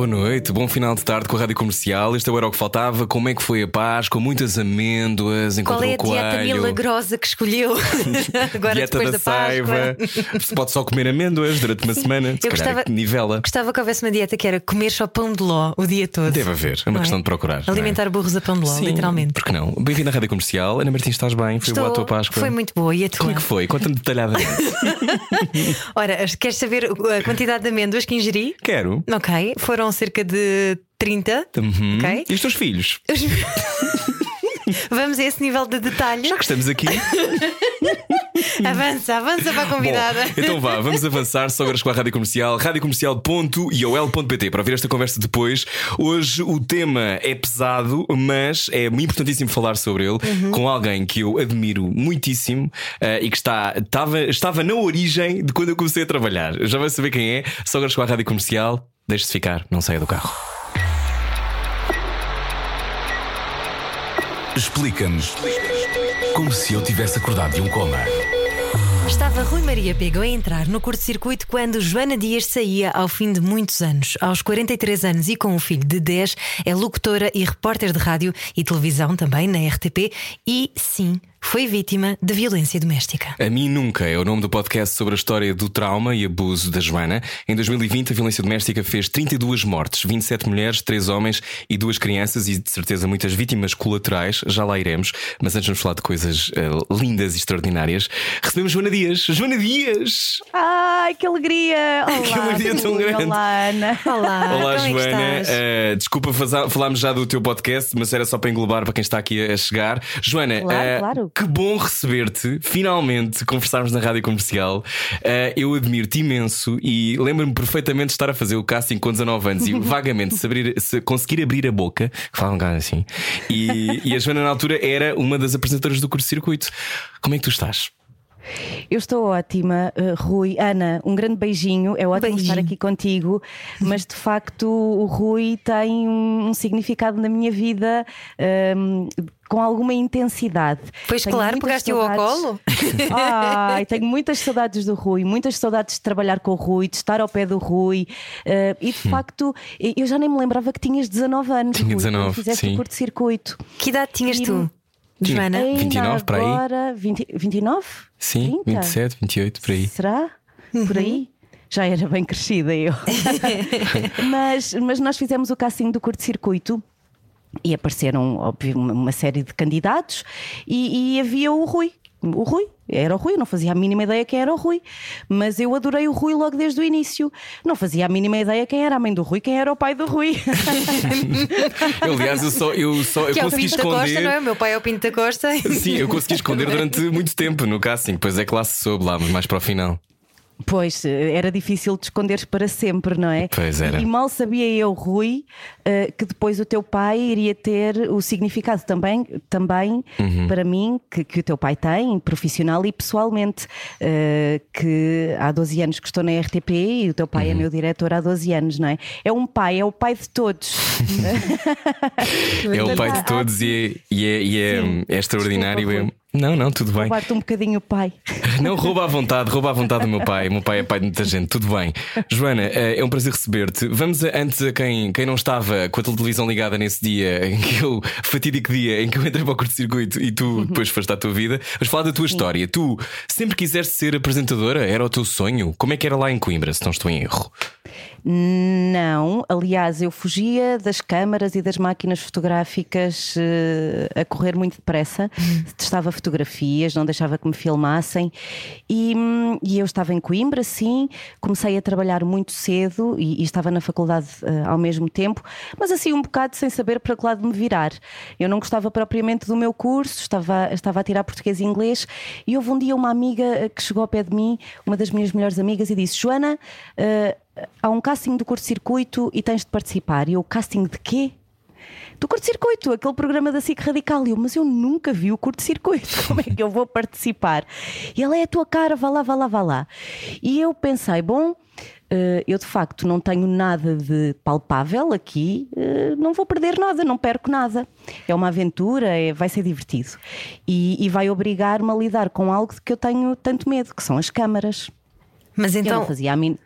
boa noite, bom final de tarde com a Rádio Comercial. Este era o que faltava. Como é que foi a Páscoa? Muitas amêndoas, Qual é a coelho. dieta milagrosa que escolheu agora dieta depois da, da, Páscoa? saiva. Se pode só comer amêndoas durante uma semana. Se Eu gostava- nivela. Gostava que houvesse uma dieta que era comer só pão de ló o dia todo. Deve haver, é uma Não questão de procurar. é? Alimentar burros a pão de ló, Sim, literalmente. Por que não? Bem-vindo à Rádio Comercial. Ana Martins, estás bem? Foi boa a tua Páscoa? Foi muito boa. E a tua? Como é que foi? Conta-me detalhadamente. Ora, queres saber a quantidade de amêndoas que ingeri? Quero. Ok, foram cerca de 30. Uhum. Ok. E os teus filhos? Os- Vamos a esse nível de detalhe. Já que estamos aqui. Avança, avança para a convidada. Bom, então vá, vamos avançar agora com a Rádio Comercial, radiocomercial.iol.pt para ouvir esta conversa depois. Hoje o tema é pesado, mas é importantíssimo falar sobre ele Uhum. com alguém que eu admiro muitíssimo eh, e que está, estava, estava na origem de quando eu comecei a trabalhar. Já vai saber quem é, agora com a Rádio Comercial. Deixe-se ficar, não saia do carro. Explica-nos como se eu tivesse acordado de um coma. Estava Rui Maria Pego a entrar no curto-circuito quando Joana Dias saía ao fim de muitos anos. Aos 43 anos e com um filho de 10, é locutora e repórter de rádio e televisão também na RTP e, sim, foi vítima de violência doméstica. A mim nunca é o nome do podcast sobre a história do trauma e abuso da Joana. Em 2020, a violência doméstica fez 32 mortes, 27 mulheres, 3 homens e 2 crianças e de certeza muitas vítimas colaterais. Já lá iremos, mas antes vamos falar de coisas eh, lindas e extraordinárias. Recebemos Joana Dias. Joana Dias! Ai, que alegria! Olá, Que alegria tão grande. Olá, Ana. Olá, Olá, é Joana. Eh, desculpa, falámos já do teu podcast, mas era só para englobar para quem está aqui a chegar. Joana, Claro, eh, claro. Que bom receber-te, finalmente conversarmos na rádio comercial. Eh, eu admiro-te imenso e lembro-me perfeitamente de estar a fazer o casting com 19 anos e vagamente se, abrir- se conseguir abrir a boca, que falam um assim. E, e a Joana, na altura, era uma das apresentadoras do curso-circuito. Como é que tu estás? Eu estou ótima, uh, Rui. Ana, um grande beijinho. É ótimo Beijinho. estar aqui contigo, mas de facto o Rui tem um, um significado na minha vida. um, com alguma intensidade. Pois Tenho claro, pegaste-o ao colo. Ai, tenho muitas saudades do Rui, muitas saudades de trabalhar com o Rui, de estar ao pé do Rui. uh, e de facto, eu já nem me lembrava que tinhas 19 anos. Tinha Rui, quando 19, fizeste sim. o curto-circuito. Que idade tinhas tu, Tinha. Joana? Ainda 29 para aí? agora, 20, 29? Sim, 30? 27, 28, por aí. Será? Uhum. Por aí? Já era bem crescida eu. mas, mas nós fizemos o casting do curto-circuito. E apareceram, óbvio, uma, uma série de candidatos e, e havia o Rui. O Rui, era o Rui, não fazia a mínima ideia quem era o Rui, mas eu adorei o Rui logo desde o início. Não fazia a mínima ideia quem era a mãe do Rui, quem era o pai do Rui. Eu, aliás, eu só, eu só eu Que é o consegui Pinto da esconder. Costa, não é? O meu pai é o Pinto da Costa. Sim, eu consegui esconder durante muito tempo no casting, depois é que lá se soube lá, mas mais para o final. Pois, era difícil de esconderes para sempre, não é? Pois era. E mal sabia eu, Rui, eh, que depois o teu pai iria ter o significado também, também Uhum. para mim, que, que o teu pai tem, profissional e pessoalmente. eh, que há 12 anos que estou na RTP e o teu pai Uhum. é meu diretor há 12 anos, não é? É um pai, é o pai de todos. É o pai de todos e é, e é, e é, é extraordinário. Desculpa, é- Não, não, tudo bem. Roubar-te um bocadinho o pai. Não, rouba à vontade, rouba à vontade do meu pai. O meu pai é pai de muita gente, tudo bem. Joana, eh, é um prazer receber-te. Vamos a- antes a quem, quem não estava com a televisão ligada nesse dia, em que eu, fatídico dia em que eu entrei para o curto-circuito e tu depois foste à tua vida, vamos falar da tua história. Tu sempre quiseste ser apresentadora? Era o teu sonho? Como é que era lá em Coimbra, se não estou em erro? Não, aliás, eu fugia das câmaras e das máquinas fotográficas eh, a correr muito depressa. Testava fotografias, não deixava que me filmassem. E, hum, e eu estava em Coimbra, sim, comecei a trabalhar muito cedo e, e estava na faculdade eh, ao mesmo tempo, mas assim um bocado sem saber para que lado me virar. Eu não gostava propriamente do meu curso, estava, estava a tirar português e inglês, e houve um dia uma amiga eh, que chegou ao pé de mim, uma das minhas melhores amigas, e disse: Joana. eh, há um casting do curto-circuito e tens de participar. E eu, casting de quê? do curto-circuito, aquele programa da SIC Radical. E eu, mas eu nunca vi o curto-circuito, como é que eu vou participar? E ela é a tua cara, vá lá, vá lá, vá lá. E eu pensei, bom. Uh, eu de facto não tenho nada de palpável aqui, uh, não vou perder nada, não perco nada. É uma aventura, é, vai ser divertido. E, e vai obrigar-me a lidar com algo de que eu tenho tanto medo, que são as câmaras. Mas Eu então. não fazia a mim.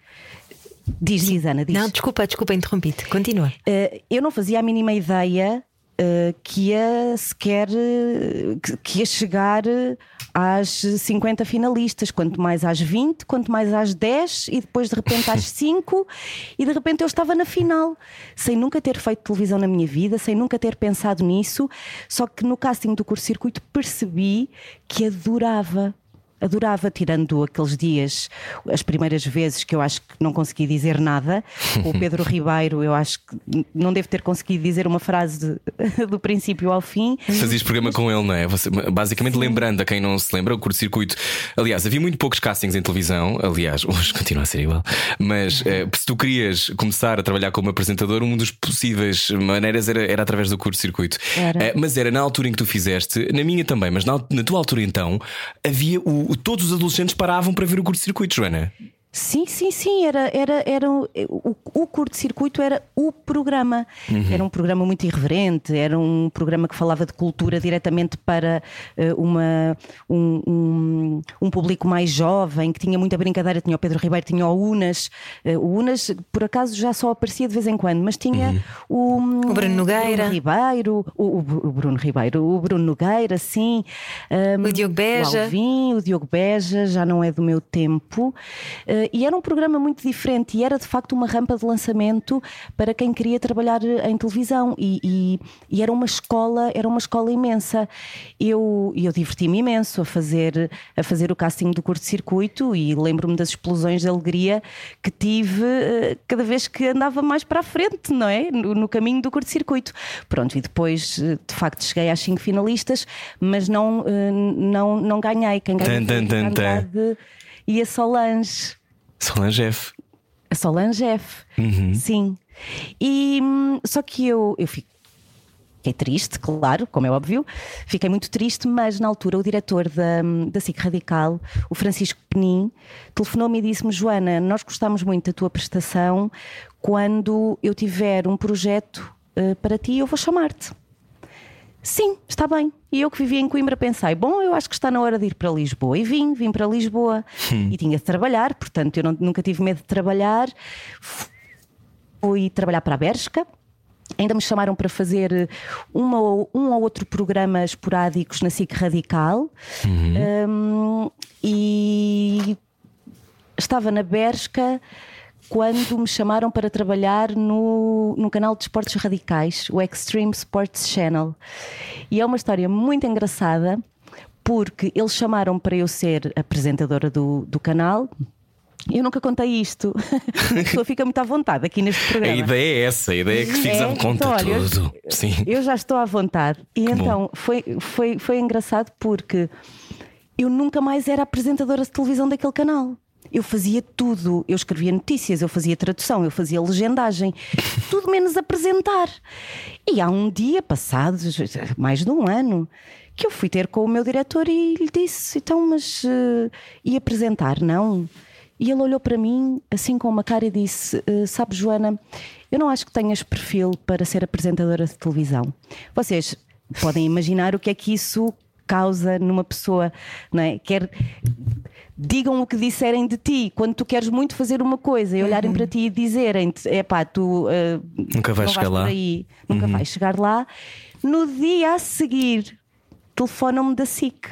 Diz, diz, Ana, diz. Não, desculpa, desculpa, interrompi-te. Continua. Uh, eu não fazia a mínima ideia uh, que ia sequer uh, que, que ia chegar às 50 finalistas, quanto mais às 20, quanto mais às 10 e depois de repente às 5 e de repente eu estava na final, sem nunca ter feito televisão na minha vida, sem nunca ter pensado nisso, só que no casting do curso circuito percebi que adorava adorava, tirando aqueles dias, as primeiras vezes que eu acho que não consegui dizer nada. O Pedro Ribeiro, eu acho que não devo ter conseguido dizer uma frase de, do princípio ao fim. Fazias programa com ele, não é? Você, basicamente, lembrando a quem não se lembra, o curto-circuito. Aliás, havia muito poucos castings em televisão. Aliás, hoje continua a ser igual. Mas eh, se tu querias começar a trabalhar como apresentador, uma das possíveis maneiras era, era através do curto-circuito. Eh, mas era na altura em que tu fizeste, na minha também, mas na, na tua altura então, havia o, todos os adolescentes paravam para ver o curto-circuito, Joana. Sim, sim, sim, era, era, era o, o curto-circuito era o programa. Uhum. Era um programa muito irreverente, era um programa que falava de cultura diretamente para uh, uma, um, um, um, público mais jovem, que tinha muita brincadeira. Tinha o Pedro Ribeiro, tinha o Unas. Uh, o Unas, por acaso, já só aparecia de vez em quando, mas tinha uhum. o, o Bruno Nogueira. Bruno Ribeiro, o, o, Bruno Ribeiro, o Bruno Nogueira, sim. Um, o Diogo Beja. O Alvin, o Diogo Beja, já não é do meu tempo. Uh, e era um programa muito diferente e era de facto uma rampa de lançamento para quem queria trabalhar em televisão e, e, e era uma escola, era uma escola imensa. Eu, eu diverti-me imenso a fazer, a fazer o casting do curto-circuito e lembro-me das explosões de alegria que tive uh, cada vez que andava mais para a frente, não é? No, no caminho do curto-circuito. Pronto, e depois uh, de facto cheguei às cinco finalistas, mas não, uh, não, não ganhei. Quem ganhou e a Solange. Solange F. A Solange F. Uhum. Sim. E só que eu, eu fiquei triste, claro, como é óbvio. Fiquei muito triste, mas na altura o diretor da, da SIC Radical, o Francisco Penin, telefonou-me e disse-me: Joana, nós gostamos muito da tua prestação. Quando eu tiver um projeto uh, para ti, eu vou chamar-te. Sim, está bem. E eu que vivia em Coimbra pensei, bom, eu acho que está na hora de ir para Lisboa. E vim, vim para Lisboa. Hum. E tinha de trabalhar, portanto eu não, nunca tive medo de trabalhar. Fui trabalhar para a Bershka. Ainda me chamaram para fazer uma, um ou outro programa esporádicos na SIC Radical. Uhum. Um, e estava na Bershka quando me chamaram para trabalhar no, no canal de esportes radicais, o Extreme Sports Channel. E é uma história muito engraçada, porque eles chamaram para eu ser apresentadora do, do canal. Eu nunca contei isto. A pessoa fica muito à vontade aqui neste programa. A ideia é essa, a ideia é que fiques é, à conta então, tudo. Eu, Sim. eu já estou à vontade. E que então foi, foi, foi engraçado porque eu nunca mais era apresentadora de televisão daquele canal. Eu fazia tudo. Eu escrevia notícias, eu fazia tradução, eu fazia legendagem, tudo menos apresentar. E há um dia passado, mais de um ano, que eu fui ter com o meu diretor e lhe disse: então, mas uh, e apresentar? Não. E ele olhou para mim assim com uma cara e disse: uh, Sabe, Joana, eu não acho que tenhas perfil para ser apresentadora de televisão. Vocês podem imaginar o que é que isso causa numa pessoa, não é? Quer digam o que disserem de ti quando tu queres muito fazer uma coisa e olharem uhum. para ti e dizerem é pá, tu uh, nunca vais chegar lá, aí, nunca uhum. vais chegar lá. No dia a seguir, telefonam-me da SIC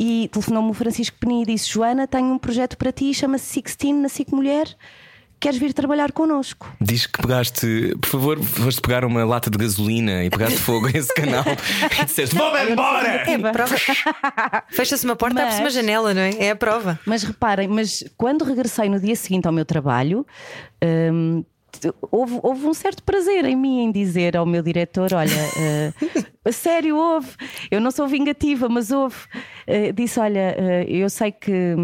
e telefonou-me o Francisco Penin e disse: Joana, tenho um projeto para ti, chama-se Sixteen na SIC Mulher queres vir trabalhar connosco? Diz que pegaste, por favor, foste pegar uma lata de gasolina e pegaste fogo a esse canal e disseste: Vou-me embora! É prova. Fecha-se uma porta, abre-se uma janela, não é? É a prova. Mas reparem, mas quando regressei no dia seguinte ao meu trabalho. Hum, houve, houve um certo prazer em mim em dizer ao meu diretor: Olha, uh, sério, houve. Eu não sou vingativa, mas houve. Uh, disse: Olha, uh, eu sei que,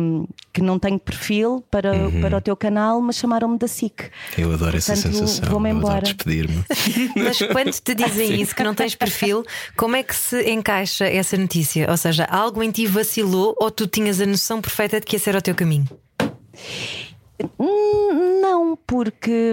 que não tenho perfil para, uhum. para o teu canal, mas chamaram-me da SIC. Eu adoro essa Portanto, sensação. Vou-me embora. despedir-me. mas quando te dizem isso, que não tens perfil, como é que se encaixa essa notícia? Ou seja, algo em ti vacilou ou tu tinhas a noção perfeita de que esse era o teu caminho? Hum, não, porque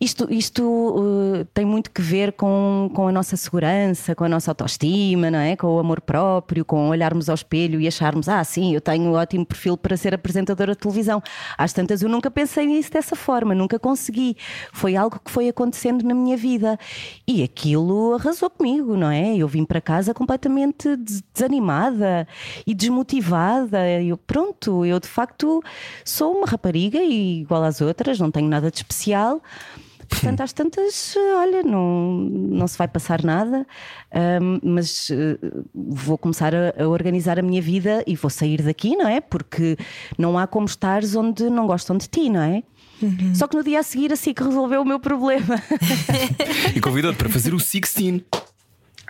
isto, isto uh, tem muito que ver com, com a nossa segurança, com a nossa autoestima, não é? com o amor próprio, com olharmos ao espelho e acharmos, ah, sim, eu tenho um ótimo perfil para ser apresentadora de televisão. Às tantas eu nunca pensei nisso dessa forma, nunca consegui. Foi algo que foi acontecendo na minha vida e aquilo arrasou comigo, não é? Eu vim para casa completamente desanimada e desmotivada. Eu, pronto, eu de facto sou uma rapariga igual às outras, não tenho nada de especial. Portanto, às tantas, olha, não, não se vai passar nada, um, mas uh, vou começar a, a, organizar a minha vida e vou sair daqui, não é? Porque não há como estares onde não gostam de ti, não é? Uhum. Só que no dia a seguir, assim que resolveu o meu problema. e convidou-te para fazer o Sixteen.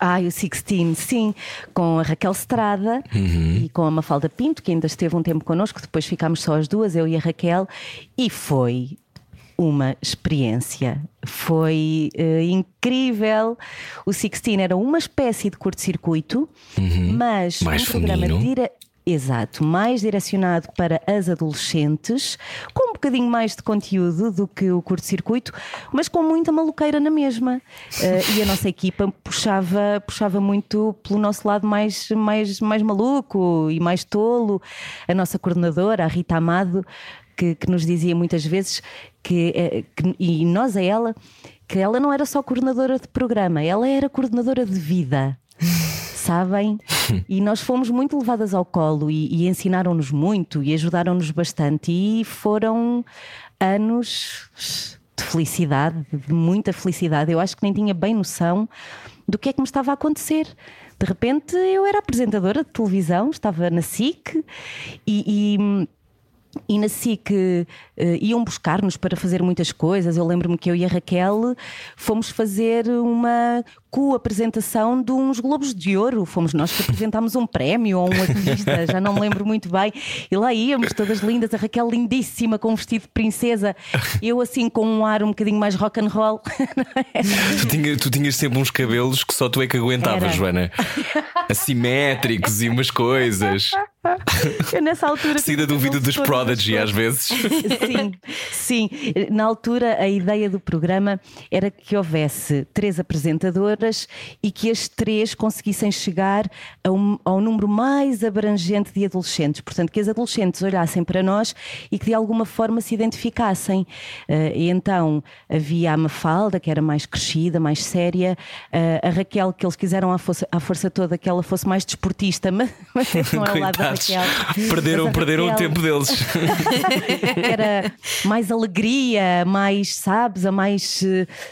Ah, o Sixteen, sim, com a Raquel Estrada uhum. e com a Mafalda Pinto, que ainda esteve um tempo connosco, depois ficámos só as duas, eu e a Raquel, e foi uma experiência. Foi uh, incrível. O Sixteen era uma espécie de curto-circuito, uhum. mas mais um programa dire... Exato, mais direcionado para as adolescentes, com um bocadinho mais de conteúdo do que o curto-circuito, mas com muita maluqueira na mesma. Uh, e a nossa equipa puxava, puxava muito pelo nosso lado mais, mais, mais maluco e mais tolo. A nossa coordenadora, a Rita Amado, que, que nos dizia muitas vezes que, eh, que, e nós a ela, que ela não era só coordenadora de programa, ela era coordenadora de vida. Sabem? E nós fomos muito levadas ao colo e, e ensinaram-nos muito e ajudaram-nos bastante. E foram anos de felicidade, de muita felicidade. Eu acho que nem tinha bem noção do que é que me estava a acontecer. De repente eu era apresentadora de televisão, estava na SIC e, e e na SIC iam buscar-nos para fazer muitas coisas. Eu lembro-me que eu e a Raquel fomos fazer uma co-apresentação de uns Globos de Ouro. Fomos nós que apresentámos um prémio ou um artista, já não me lembro muito bem. E lá íamos, todas lindas, a Raquel lindíssima, com um vestido de princesa, eu assim com um ar um bocadinho mais rock and roll. tu, tinha, tu tinhas sempre uns cabelos que só tu é que aguentavas, Joana. Assimétricos e umas coisas. Eu nessa altura. Saída do vídeo dos Prodigy às vezes. Sim, sim. Na altura a ideia do programa era que houvesse três apresentadoras e que as três conseguissem chegar um, ao número mais abrangente de adolescentes. Portanto, que as adolescentes olhassem para nós e que de alguma forma se identificassem. Uh, e então havia a Mafalda, que era mais crescida, mais séria, uh, a Raquel, que eles quiseram à força, à força toda que ela fosse mais desportista, mas, mas não é o lado da Raquel. Perderam, perderam Raquel... o tempo deles. Era mais alegria, mais, sabes, a mais,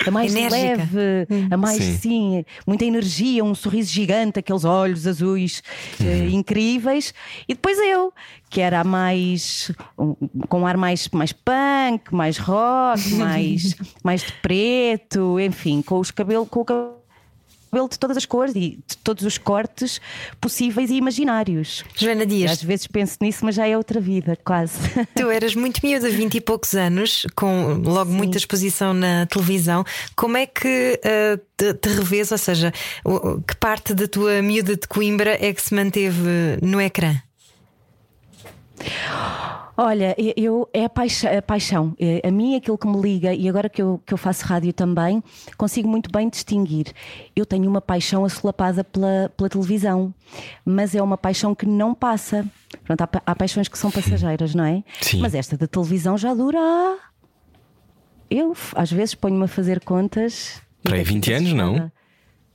a mais leve, a mais, sim. sim. muita energia, um sorriso gigante, aqueles olhos azuis uhum. uh, incríveis. E depois eu, que era a mais um, com um ar mais, mais punk, mais rock, mais, mais de preto, enfim, com os cabelos, com o cabelo cabelo de todas as cores e de todos os cortes possíveis e imaginários. Joana Dias. Às vezes penso nisso, mas já é outra vida, quase. Tu eras muito miúda, 20 e poucos anos, com logo Sim. muita exposição na televisão. Como é que uh, te, te revês? Ou seja, que parte da tua miúda de Coimbra é que se manteve no ecrã? Olha, eu, é a paixão, a paixão. É, a mim, aquilo que me liga, e agora que eu, que eu faço rádio também, consigo muito bem distinguir. Eu tenho uma paixão assolapada pela, pela televisão, mas é uma paixão que não passa. Pronto, há, há paixões que são passageiras, não é? Sim. Mas esta da televisão já dura. Eu, às vezes, ponho-me a fazer contas. Para aí 20 anos, não?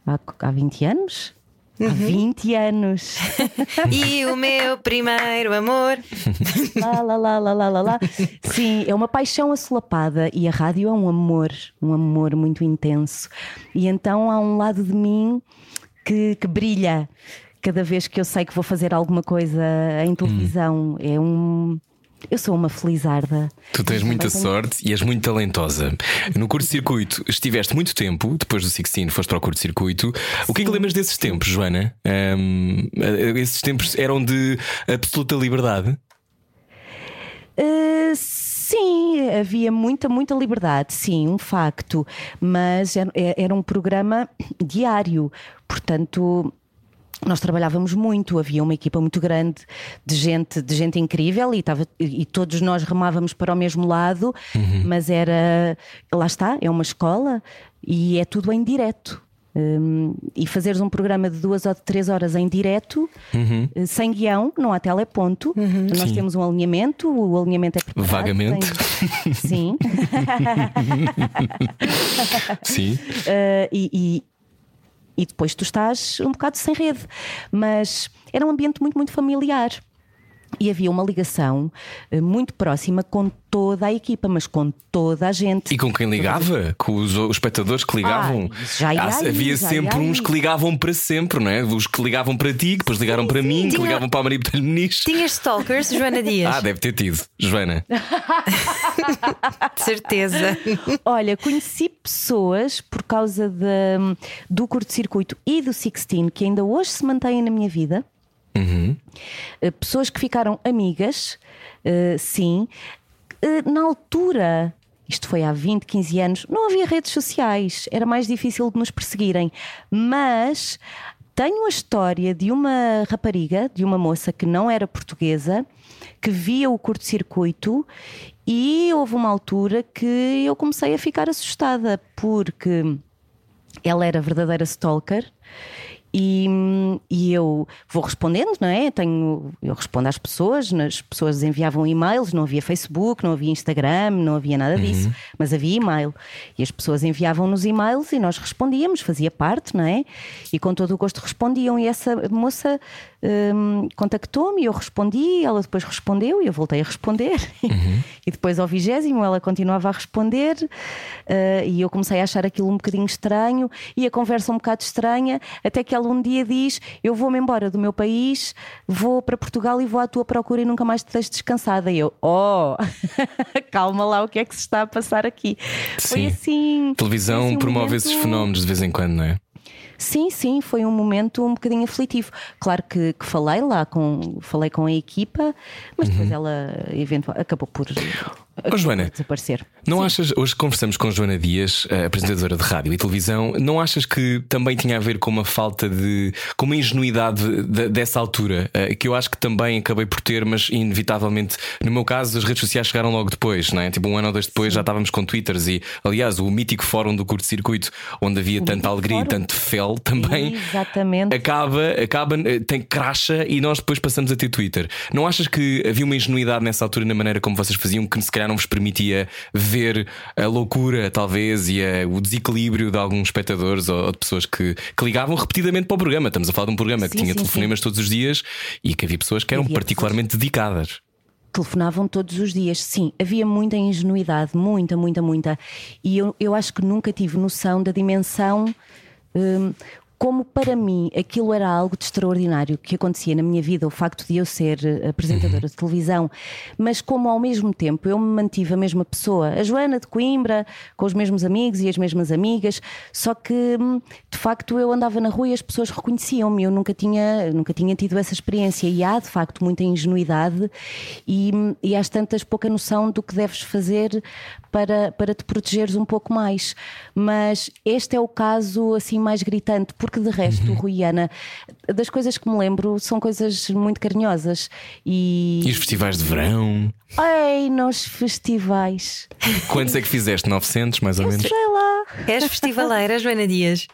Há, há 20 anos? Uhum. Há 20 anos. e o meu primeiro amor. lá, lá, lá, lá, lá, lá, lá. Sim, é uma paixão assolapada e a rádio é um amor, um amor muito intenso. E então há um lado de mim que, que brilha cada vez que eu sei que vou fazer alguma coisa em televisão. Hum. É um Eu sou uma felizarda. Tu tens muita tenho- sorte e és muito talentosa. No curto-circuito estiveste muito tempo, depois do Sixteen foste para o curto-circuito. O que é que lembras desses tempos, Joana? Ahm, eh, esses tempos eram de absoluta liberdade? Uh, sim, havia muita, muita liberdade, sim, um facto. Mas era, era um programa diário, portanto. Nós trabalhávamos muito, havia uma equipa muito grande de gente, de gente incrível e, estava, e todos nós remávamos para o mesmo lado, mas era lá está, é uma escola e é tudo em direto. Hum, e fazeres um programa de duas ou de três horas em direto, eh, sem guião, não há teleponto. Nós Sim. temos um alinhamento, o alinhamento é preparado. Vagamente. tem- Sim. Sim. Uh, e, e- e depois tu estás um bocado sem rede. Mas era um ambiente muito, muito familiar. E havia uma ligação eh, muito próxima com toda a equipa, mas com toda a gente. E com quem ligava? Com os, os espectadores que ligavam? Ai, já ia Ah, aí, havia já sempre ia aí. uns que ligavam para sempre, não é? Os que ligavam para ti, que depois ligaram para mim, que Tinha- ligavam para a Maria Botelho Muniz. Tinhas stalkers, Joana Dias? Ah, deve ter tido, Joana. De certeza. Olha, conheci pessoas por causa de- do curto-circuito e do Sixteen que ainda hoje se mantêm na minha vida. Eh, Pessoas que ficaram amigas, eh, sim. Eh, na altura, isto foi há 20, 15 anos, não havia redes sociais, era mais difícil de nos perseguirem. Mas tenho a história de uma rapariga, de uma moça que não era portuguesa, que via o curto-circuito e houve uma altura que eu comecei a ficar assustada porque ela era verdadeira stalker. E, e eu vou respondendo, não é? Tenho, eu respondo às pessoas, as pessoas enviavam e-mails, não havia Facebook, não havia Instagram, não havia nada disso, mas havia e-mail. E as pessoas enviavam-nos e-mails e nós respondíamos, fazia parte, não é? E com todo o gosto respondiam. E essa moça hum, contactou-me, eu respondi, ela depois respondeu e eu voltei a responder. e depois ao vigésimo ela continuava a responder eh, e eu comecei a achar aquilo um bocadinho estranho e a conversa um bocado estranha, até que ela um dia diz: Eu vou-me embora do meu país, vou para Portugal e vou à tua procura e nunca mais te deixo descansada. E eu, oh, calma lá, o que é que se está a passar aqui? Foi Sim. assim. Televisão foi assim um promove momento- esses fenómenos de vez em quando, não é? Sim, sim, foi um momento um bocadinho aflitivo. Claro que, que falei lá com, falei com a equipa, mas depois ela eventual, acabou por, acabou Joana, desaparecer. Não achas, hoje conversamos com Joana Dias, apresentadora de rádio e televisão, não achas que também tinha a ver com uma falta de. com uma ingenuidade de- dessa altura, eh, que eu acho que também acabei por ter, mas inevitavelmente, no meu caso, as redes sociais chegaram logo depois, não é? Tipo, um ano ou dois depois já estávamos com Twitters e, aliás, o mítico fórum do curto-circuito, onde havia tanta mítico alegria e fórum. tanto fel também. Exatamente. Acaba, acaba, eh, tem cracha e nós depois passamos a ter Twitter. Não achas que havia uma ingenuidade nessa altura na maneira como vocês faziam que se calhar não vos permitia ver a loucura, talvez, e a- o desequilíbrio de alguns espectadores ou, ou de pessoas que, que ligavam repetidamente para o programa? Estamos a falar de um programa que Sim, tinha sim, telefonemas todos os dias e que havia pessoas que eram Havia particularmente dedicadas. telefonavam todos os dias. Sim, havia muita ingenuidade, muita, muita, muita. E eu, eu acho que nunca tive noção da dimensão. hum, como para mim aquilo era algo de extraordinário que acontecia na minha vida, o facto de eu ser eh, apresentadora de televisão, mas como ao mesmo tempo eu me mantive a mesma pessoa, a Joana de Coimbra, com os mesmos amigos e as mesmas amigas, só que hum, de facto eu andava na rua e as pessoas reconheciam-me, eu nunca tinha, nunca tinha tido essa experiência e há de facto muita ingenuidade e, e às tantas pouca noção do que deves fazer para, para te protegeres um pouco mais. Mas este é o caso assim mais gritante, porque de resto, Rui e Ana, das coisas que me lembro são coisas muito carinhosas e. E os festivais de verão? Ei, nos festivais. Quantos é que fizeste? 900, mais ou menos? Sei lá. És festivaleira, Joana Dias?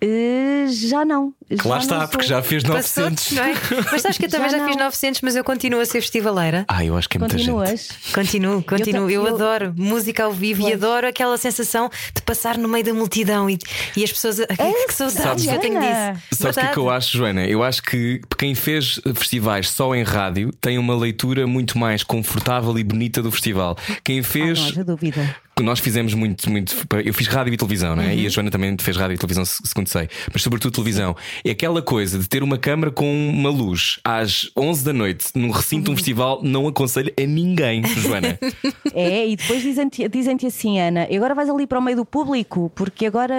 Eh, já não. Que lá Já está, não porque já fez 900. Passou-te, não é? Mas sabes que eu também Já já, fiz não. 900, mas eu continuo a ser festivaleira. Ah, eu acho que é muita gente. Continuas? Continuo, continuo. Eu, eu- adoro música ao vivo e adoro aquela sensação de passar no meio da multidão e, e as pessoas. Que, que saudades Sabes- que eu tenho disso. Sabes o que é que eu acho, Joana? Eu acho que quem fez festivais só em rádio tem uma leitura muito mais confortável e bonita do festival. Quem Ah, fez. não haja dúvida. Nós fizemos muito, muito. Eu fiz rádio e televisão, não é? E a Joana também fez rádio e televisão, se- segundo sei, mas sobretudo televisão. É aquela coisa de ter uma câmara com uma luz às 11 da noite num recinto de um festival, não aconselho a ninguém, Joana. É, e depois dizem-te dizem-te assim, Ana, e agora vais ali para o meio do público, porque agora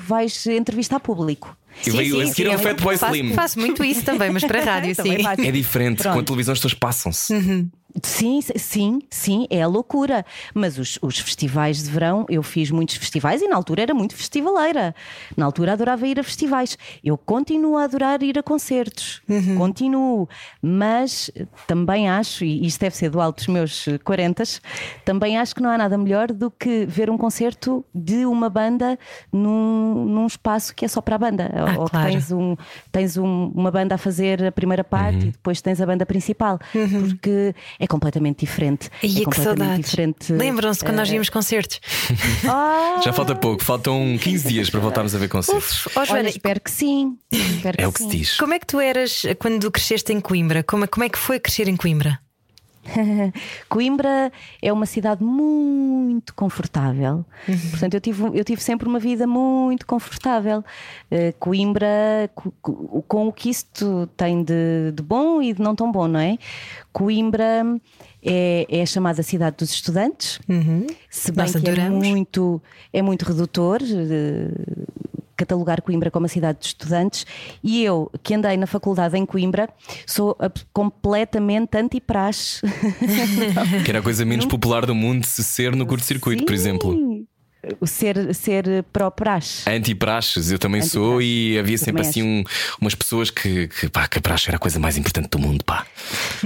vais entrevistar público. E veio a seguir ao Fatboy faço, Slim. faço muito isso também, mas para rádio, sim. É diferente, Pronto. com a televisão as pessoas passam-se. Sim, sim, sim, é a loucura. Mas os, os festivais de verão, eu fiz muitos festivais e na altura era muito festivaleira. Na altura adorava ir a festivais. Eu continuo a adorar ir a concertos. Continuo. Mas também acho, e isto deve ser do alto dos meus 40, também acho que não há nada melhor do que ver um concerto de uma banda num, num espaço que é só para a banda. Ah, ou que claro. tens um, tens um- uma banda a fazer a primeira parte e depois tens a banda principal, porque é completamente diferente. E é que saudades. diferente. Lembram-se quando nós eh, víamos concertos? ah, Já falta pouco, faltam 15 dias para voltarmos a ver concertos. Uf, ó, Joana, olha, espero que sim. Espero É o que se diz. como é que tu eras quando cresceste em Coimbra? Como é, como é que foi crescer em Coimbra? Coimbra é uma cidade muito confortável. Portanto, eu tive, eu tive sempre uma vida muito confortável. Eh, Coimbra, co- co- com o que isto tem de, de bom e de não tão bom, não é? Coimbra é, é a chamada cidade dos estudantes, se bem Nós que é muito, é muito redutor. eh, catalogar Coimbra como a cidade de estudantes e eu, que andei na faculdade em Coimbra, sou completamente anti-praxe. Que era a coisa menos popular do mundo se ser no curto-circuito, por exemplo. O ser, ser pró-praxe. Anti-praxes, eu também sou, Anti-praxe. e havia sempre assim um- umas pessoas que, que, pá, que a praxe era a coisa mais importante do mundo, pá.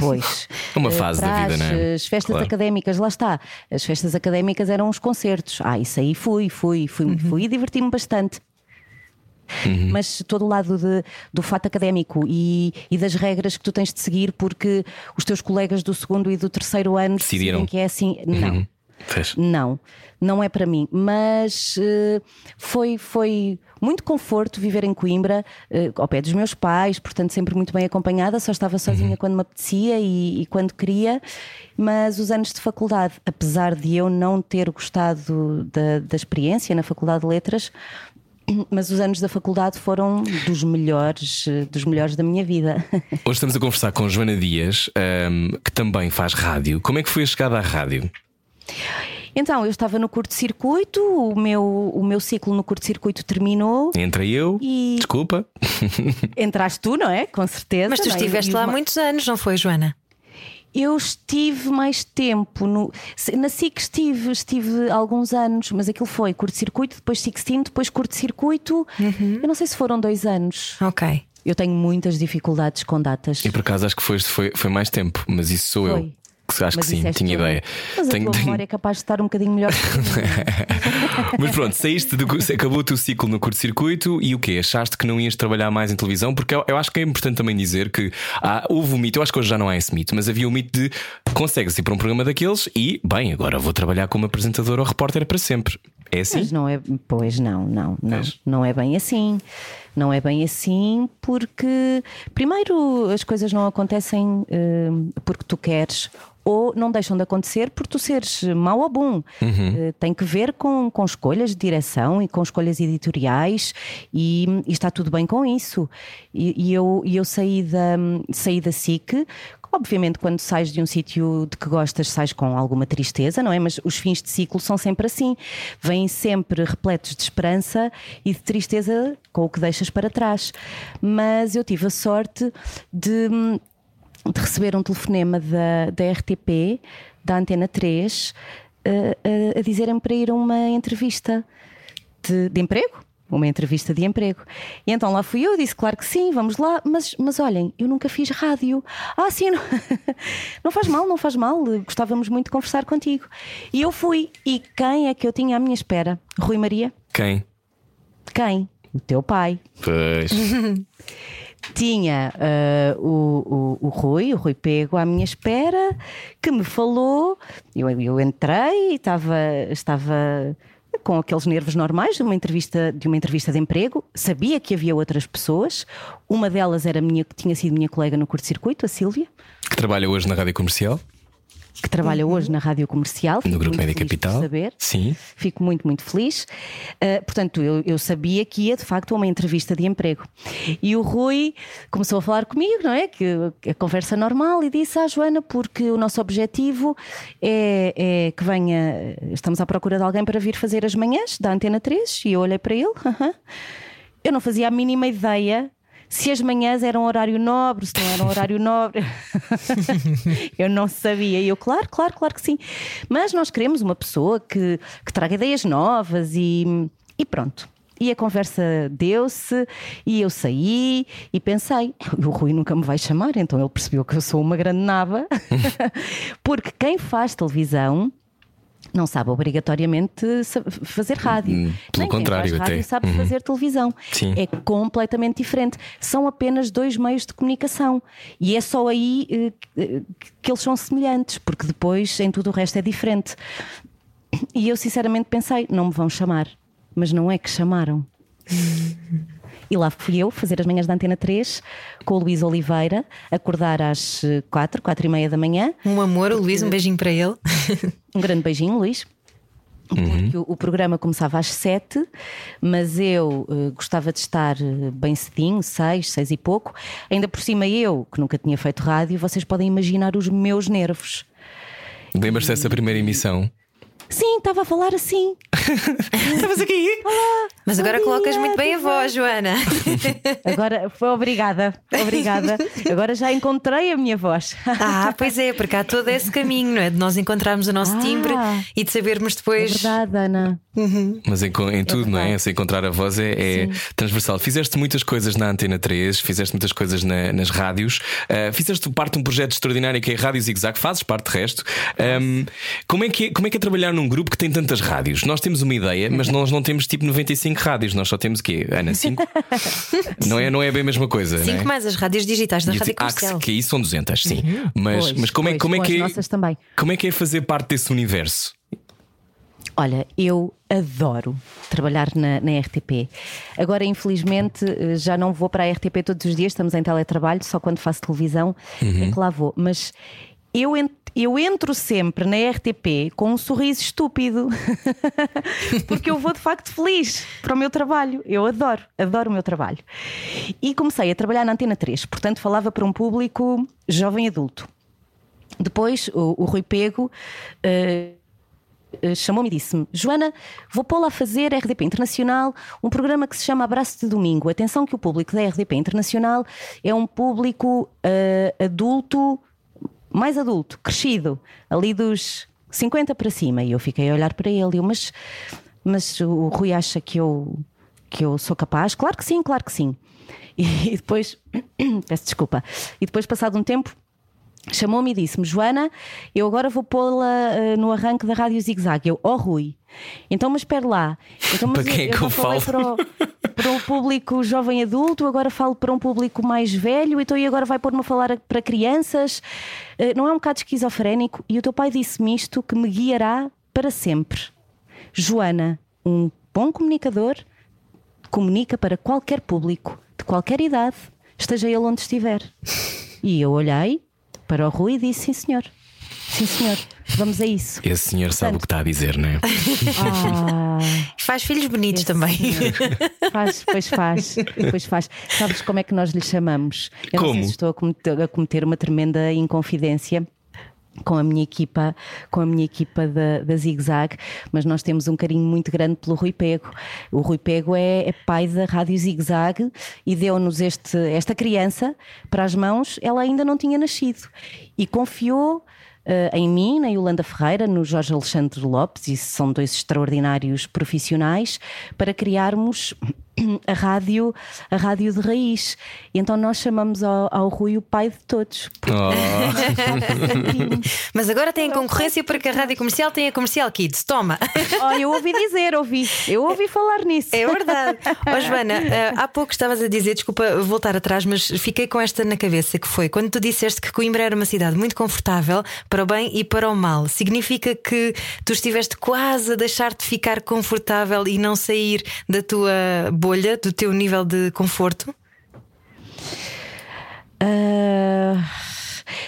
Pois. É uma fase da vida, não é? As festas Claro. académicas, lá está. As festas académicas eram os concertos. Ah, isso aí fui, fui, fui, Uhum. fui e diverti-me bastante. Uhum. Mas todo o lado de- do fato académico e, e das regras que tu tens de seguir, porque os teus colegas do segundo e do terceiro ano Decidiram. que é assim. Não. Uhum. Fez. Não, não é para mim. Mas eh, foi, foi muito conforto viver em Coimbra, eh, ao pé dos meus pais, portanto, sempre muito bem acompanhada. Só estava sozinha quando me apetecia e, e quando queria. Mas os anos de faculdade, apesar de eu não ter gostado da, da experiência na Faculdade de Letras. Mas os anos da faculdade foram dos melhores, dos melhores da minha vida. Hoje estamos a conversar com Joana Dias, ahm, que também faz rádio. Como é que foi a chegada à rádio? Então, eu estava no curto-circuito, o meu, o meu ciclo no curto-circuito terminou. Entrei eu, E- desculpa. Entraste tu, não é? Com certeza. Mas tu é? estiveste lá há uma- muitos anos, não foi, Joana? Eu estive mais tempo no. Na SIC estive, estive alguns anos, mas aquilo foi curto-circuito, depois Sixteen, depois curto-circuito. Uhum. Eu não sei se foram dois anos. Ok. Eu tenho muitas dificuldades com datas. E por acaso acho que foi, foi, foi mais tempo, mas isso sou eu. Foi. Que Acho Mas que sim, disseste tinha tu. ideia. Mas a Tenho- tua tenho- memória é capaz de estar um bocadinho melhor. Mas pronto, saíste do, acabou o teu ciclo no curto-circuito e o quê? Achaste que não ias trabalhar mais em televisão? Porque eu, eu acho que é importante também dizer que há, houve o mito, eu acho que hoje já não há esse mito, mas havia o mito de consegues ir para um programa daqueles e, bem, agora vou trabalhar como apresentador ou repórter para sempre. É assim? Mas não é. Pois não, não, não. Pois. Não é bem assim. Não é bem assim porque, primeiro, as coisas não acontecem eh, porque tu queres. Ou não deixam de acontecer por tu seres mau ou bom. Eh, tem que ver com, com escolhas de direção e com escolhas editoriais, e, e está tudo bem com isso. E, e eu, e eu saí, da, saí da SIC Obviamente, quando sais de um sítio de que gostas, sais com alguma tristeza, não é? Mas os fins de ciclo são sempre assim. Vêm sempre repletos de esperança e de tristeza com o que deixas para trás. Mas eu tive a sorte de, de receber um telefonema da, da RTP, da Antena 3, a, a, a dizerem para ir a uma entrevista de, de emprego. Uma entrevista de emprego. E então lá fui eu, disse claro que sim, vamos lá, mas, mas olhem, eu nunca fiz rádio. Ah, sim, não, não faz mal, não faz mal, gostávamos muito de conversar contigo. E eu fui. E quem é que eu tinha à minha espera? Rui Maria? Quem? Quem? O teu pai. Pois. Tinha ah, o, o, o Rui, o Rui Pego, à minha espera, que me falou. Eu, eu entrei e estava, estava com aqueles nervos normais de uma, entrevista, de uma entrevista de emprego. Sabia que havia outras pessoas. Uma delas era minha, que tinha sido minha colega no curto-circuito, a Sílvia. que trabalha hoje na rádio comercial? Que trabalha hoje na rádio comercial. No Fico Grupo muito Média Capital. Saber. Sim. Fico muito, muito feliz. Uh, portanto, eu, eu sabia que ia de facto a uma entrevista de emprego. E o Rui começou a falar comigo, não é? Que a conversa normal, e disse à Joana, porque o nosso objetivo é, é que venha. Estamos à procura de alguém para vir fazer as manhãs da Antena 3. E eu olhei para ele. Eu não fazia a mínima ideia se as manhãs eram horário nobre, se não era um horário nobre. eu não sabia. E eu, claro, claro, claro que sim. Mas nós queremos uma pessoa que, que traga ideias novas e, e pronto. E a conversa deu-se, e eu saí e pensei: o Rui nunca me vai chamar, então ele percebeu que eu sou uma grande nava. Porque quem faz televisão não sabe obrigatoriamente fazer rádio. Hum, pelo Nem contrário, quem faz rádio até. sabe Uhum. fazer televisão. Sim. É completamente diferente. São apenas dois meios de comunicação. E é só aí eh, que- que eles são semelhantes, porque depois em tudo o resto é diferente. E eu sinceramente pensei: não me vão chamar. Mas não é que chamaram. E lá fui eu fazer as manhãs da Antena 3 com o Luís Oliveira, acordar às eh, quatro, quatro e meia da manhã. Um amor, o Luís, um beijinho para ele. Um grande beijinho, Luís. Porque o, o programa começava às sete, mas eu eh, gostava de estar eh, bem cedinho, seis, seis e pouco. Ainda por cima, eu, que nunca tinha feito rádio, vocês podem imaginar os meus nervos. Lembras-te dessa primeira emissão? Sim, estava a falar assim. Estavas aqui? Mas agora Bom colocas dia, muito bem a bem? voz, Joana. Agora foi obrigada, obrigada. Agora já encontrei a minha voz. Ah, pois é, porque há todo esse caminho, não é? De nós encontrarmos o nosso Ah. timbre e de sabermos É depois. verdade, Ana. Mas em, em tudo, não é? Se encontrar a voz é, é transversal. Fizeste muitas coisas na Antena 3, fizeste muitas coisas na- nas rádios, ah, fizeste parte de um projeto extraordinário que é a Rádio Zig Zag, fazes parte de resto. Ahm, como, é que é, como é que é trabalhar num grupo que tem tantas rádios? Nós temos uma ideia, mas nós não temos tipo 95 rádios, nós só temos o quê? Ana, 5? não, é, não é bem a mesma coisa, não Cinco é? mais as rádios digitais da E Rádio ah, que, Comercial. que aí são 200, sim. Mas, Pois, mas como é, pois, como é que é, como é que é fazer parte desse universo? Olha, eu adoro trabalhar na, na RTP. Agora, infelizmente, eh, já não vou para a RTP todos os dias, estamos em teletrabalho, só quando faço televisão é que lá vou. Mas eu, eu entro sempre na RTP com um sorriso estúpido, porque eu vou de facto feliz para o meu trabalho. Eu adoro, adoro o meu trabalho. E comecei a trabalhar na Antena 3, portanto, falava para um público jovem adulto. Depois, o, o Rui Pego. eh, chamou-me e disse-me: Joana, vou pô-la a fazer RDP Internacional, um programa que se chama Abraço de Domingo. Atenção que o público da RDP Internacional é um público eh, adulto, mais adulto, crescido, ali dos 50 para cima. E eu fiquei a olhar para ele e eu, mas, mas o Rui acha que eu, que eu sou capaz? Claro que sim, claro que sim. E depois, peço desculpa, e depois, passado um tempo, chamou-me e disse-me: Joana, eu agora vou pô-la eh, no arranque da Rádio Zig Zag. Eu, oh Rui, então, mas espera lá. Então, mas Para quem é que eu falo? Para o, para o público jovem adulto, agora falo para um público mais velho, então e agora vai pôr-me a falar para crianças. Eh, Não é um bocado esquizofrénico? E o teu pai disse-me isto que me guiará para sempre. Joana, um bom comunicador, comunica para qualquer público, de qualquer idade, esteja ele onde estiver. E eu olhei para o Rui e disse: Sim, senhor. Sim, senhor. Vamos a isso. Esse senhor sabe o que está a dizer, não é? Ah, Faz filhos bonitos também. faz, pois faz, pois faz. Sabes como é que nós lhe chamamos? Eu não Como? sei se estou a cometer, a cometer uma tremenda inconfidência. Com a minha equipa, com a minha equipa da, da Zig Zag, mas nós temos um carinho muito grande pelo Rui Pego. O Rui Pego é, é pai da Rádio Zig Zag e deu-nos este, esta criança para as mãos, ela ainda não tinha nascido. E confiou eh, em mim, na Yolanda Ferreira, no Jorge Alexandre Lopes, e são dois extraordinários profissionais, para criarmos a rádio, a rádio de raiz. E então nós chamamos ao, ao Rui o pai de todos. Oh, Mas agora tem concorrência porque a rádio comercial tem a Comercial Kids. Toma! Olha, eu ouvi dizer, ouvi, eu ouvi falar nisso. É verdade. Ó Joana, eh, há pouco estavas a dizer, desculpa voltar atrás, mas fiquei com esta na cabeça que foi quando tu disseste que Coimbra era uma cidade muito confortável para o bem e para o mal. Significa que tu estiveste quase a deixar-te ficar confortável e não sair da tua bolha, do teu nível de conforto? Ah,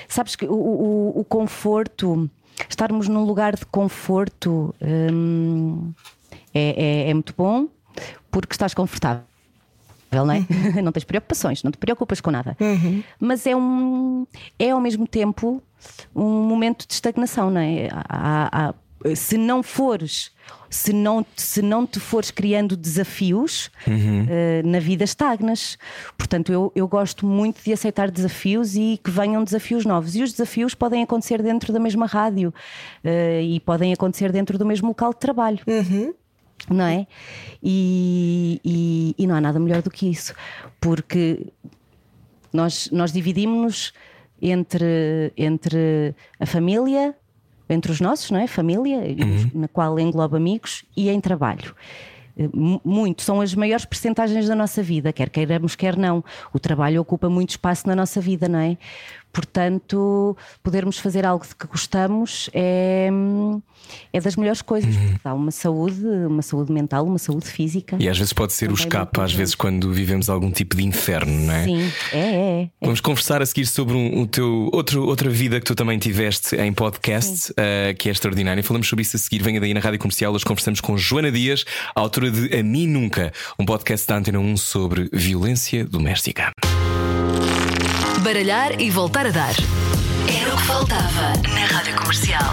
sabes que o, o, o conforto, estarmos num lugar de conforto hum, é, é, é muito bom porque estás confortável. Não, é? não tens preocupações, não te preocupas com nada. Mas é um é ao mesmo tempo um momento de estagnação, não é? Há- há- se não fores, se não, se não te fores criando desafios, eh, na vida estagnas. Portanto, eu, eu gosto muito de aceitar desafios e que venham desafios novos. E os desafios podem acontecer dentro da mesma rádio eh, e podem acontecer dentro do mesmo local de trabalho não é? E, e- e não há nada melhor do que isso, porque nós, nós dividimos-nos entre, entre a família, entre os nossos, não é? Família, na qual engloba amigos, e em trabalho. Eh, mu- Muito, são as maiores percentagens da nossa vida, quer queiramos, quer não. O trabalho ocupa muito espaço na nossa vida, não é? Portanto, podermos fazer algo de que gostamos é, é das melhores coisas, porque dá uma saúde, uma saúde mental, uma saúde física. E às vezes pode ser o escape, às vezes, quando vivemos algum tipo de inferno, não é? Sim, é, é. é. Vamos conversar a seguir sobre um, o teu outro, outra vida que tu também tiveste em podcast, eh, que é extraordinária. Falamos sobre isso a seguir. Venha daí na Rádio Comercial. Hoje conversamos com Joana Dias, autora de A Mim Nunca, um podcast da Antena 1 sobre violência doméstica. Baralhar e voltar a dar. Era o que faltava na Rádio Comercial.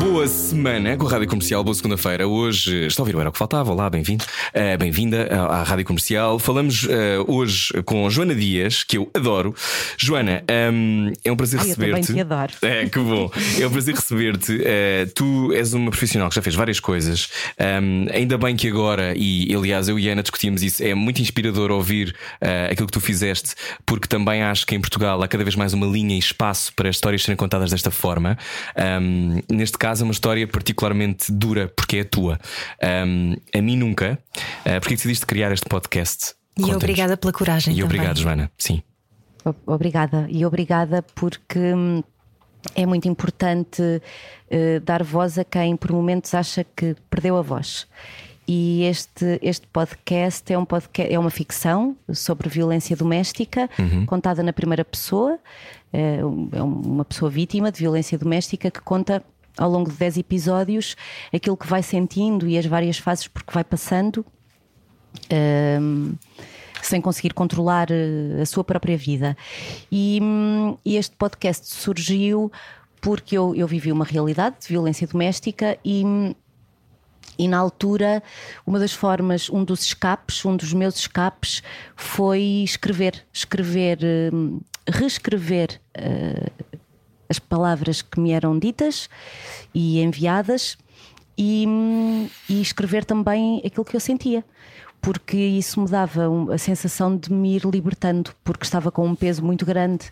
Boa semana com a Rádio Comercial, boa segunda-feira. Hoje está a ouvir o Era o que Faltava. Olá, bem-vindo. Eh, Bem-vinda à à Rádio Comercial. Falamos eh, hoje com Joana Dias, que eu adoro. Joana, ehm, é um prazer eu receber-te. te adoro. É, que bom. É um prazer receber-te. Eh, tu és uma profissional que já fez várias coisas. Ehm, ainda bem que agora, e aliás, eu e a Ana discutimos isso, é muito inspirador ouvir aquilo que tu fizeste, porque também acho que em Portugal há cada vez mais uma linha e espaço para as histórias serem contadas desta forma. Ehm, neste caso, é uma história particularmente dura, porque é a tua. Ehm, a mim nunca. Uh, porque decidiste criar este podcast? E Conta-nos. obrigada pela coragem. E também. obrigado, Joana. Sim. Obrigada. E obrigada porque hum, é muito importante eh, dar voz a quem por momentos acha que perdeu a voz. E este, este podcast é, um podcast é uma ficção sobre violência doméstica, contada na primeira pessoa. É um- é uma pessoa vítima de violência doméstica que conta ao longo de 10 episódios aquilo que vai sentindo e as várias fases por que vai passando hum, sem conseguir controlar eh, a sua própria vida. E, hum, e este podcast surgiu porque eu, eu vivi uma realidade de violência doméstica e. hum, e na altura, uma das formas, um dos escapes, um dos meus escapes foi escrever, escrever, hum, reescrever eh, as palavras que me eram ditas e enviadas e, e escrever também aquilo que eu sentia. Porque isso me dava a sensação de me ir libertando, porque estava com um peso muito grande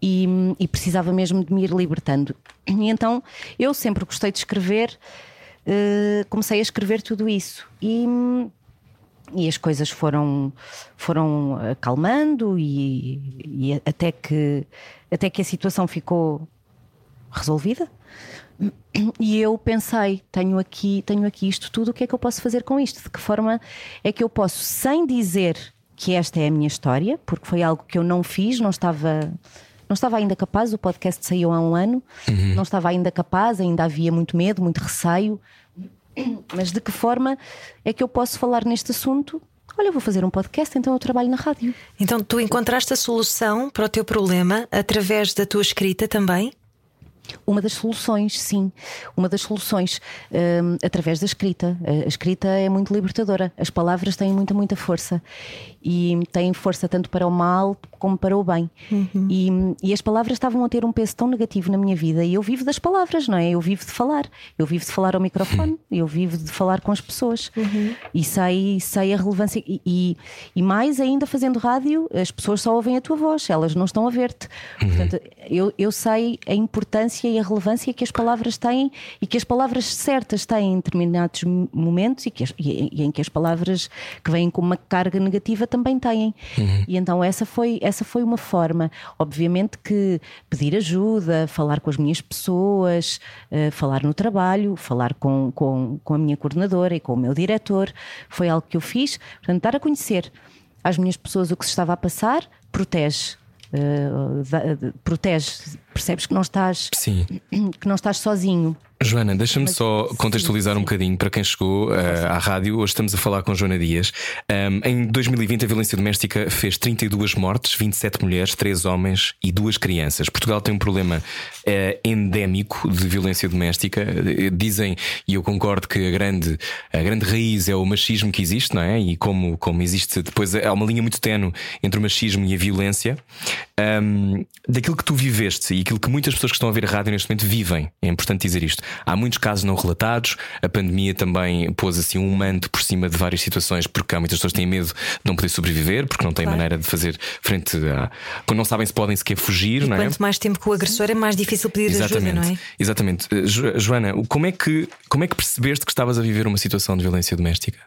e, e precisava mesmo de me ir libertando. E então eu sempre gostei de escrever, eh, comecei a escrever tudo isso. E, e as coisas foram foram acalmando e, e até que até que a situação ficou resolvida. E eu pensei tenho aqui tenho aqui isto tudo o que é que eu posso fazer com isto? De que forma é que eu posso sem dizer que esta é a minha história porque foi algo que eu não fiz não estava não estava ainda capaz o podcast saiu há um ano não estava ainda capaz ainda havia muito medo muito receio mas de que forma é que eu posso falar neste assunto? Olha, eu vou fazer um podcast, então eu trabalho na rádio. Então tu encontraste a solução para o teu problema através da tua escrita também? Uma das soluções, sim, uma das soluções hum, através da escrita. A escrita é muito libertadora. As palavras têm muita, muita força e têm força tanto para o mal como para o bem. E, e as palavras estavam a ter um peso tão negativo na minha vida. E eu vivo das palavras, não é? Eu vivo de falar. Eu vivo de falar ao microfone. Eu vivo de falar com as pessoas. E sei, sei a relevância. E, e, e mais ainda fazendo rádio, as pessoas só ouvem a tua voz, elas não estão a ver-te. Portanto, eu, eu sei a importância e a relevância que as palavras têm e que as palavras certas têm em determinados momentos e, que as- e- e em que as palavras que vêm com uma carga negativa também têm. E então essa foi, essa foi uma forma. Obviamente que pedir ajuda, falar com as minhas pessoas, eh, falar no trabalho, falar com, com, com a minha coordenadora e com o meu diretor, foi algo que eu fiz. Portanto, dar a conhecer às minhas pessoas o que se estava a passar protege. uh, da- protege, percebes que não estás, Sim. que não estás sozinho. Joana, deixa-me só contextualizar um bocadinho para quem chegou eh, à rádio. Hoje estamos a falar com Joana Dias. Um, em 2020, a violência doméstica fez 32 mortes, 27 mulheres, 3 homens e 2 crianças. Portugal tem um problema eh, endémico de violência doméstica. Eh, Dizem, e eu concordo, que a grande, a grande raiz é o machismo que existe, não é? E como, como existe depois, há uma linha muito tenue entre o machismo e a violência. Um, daquilo que tu viveste e aquilo que muitas pessoas que estão a ver a rádio neste momento vivem, é importante dizer isto. Há muitos casos não relatados, a pandemia também pôs assim um manto por cima de várias situações, porque há muitas pessoas que têm medo de não poder sobreviver, porque não têm maneira de fazer frente a. quando não sabem se podem sequer fugir, não é? Quanto mais tempo com o agressor, é mais difícil pedir ajuda, Exatamente, não é? exatamente. Eh, Jo- Joana, como é, que, como é que percebeste que estavas a viver uma situação de violência doméstica?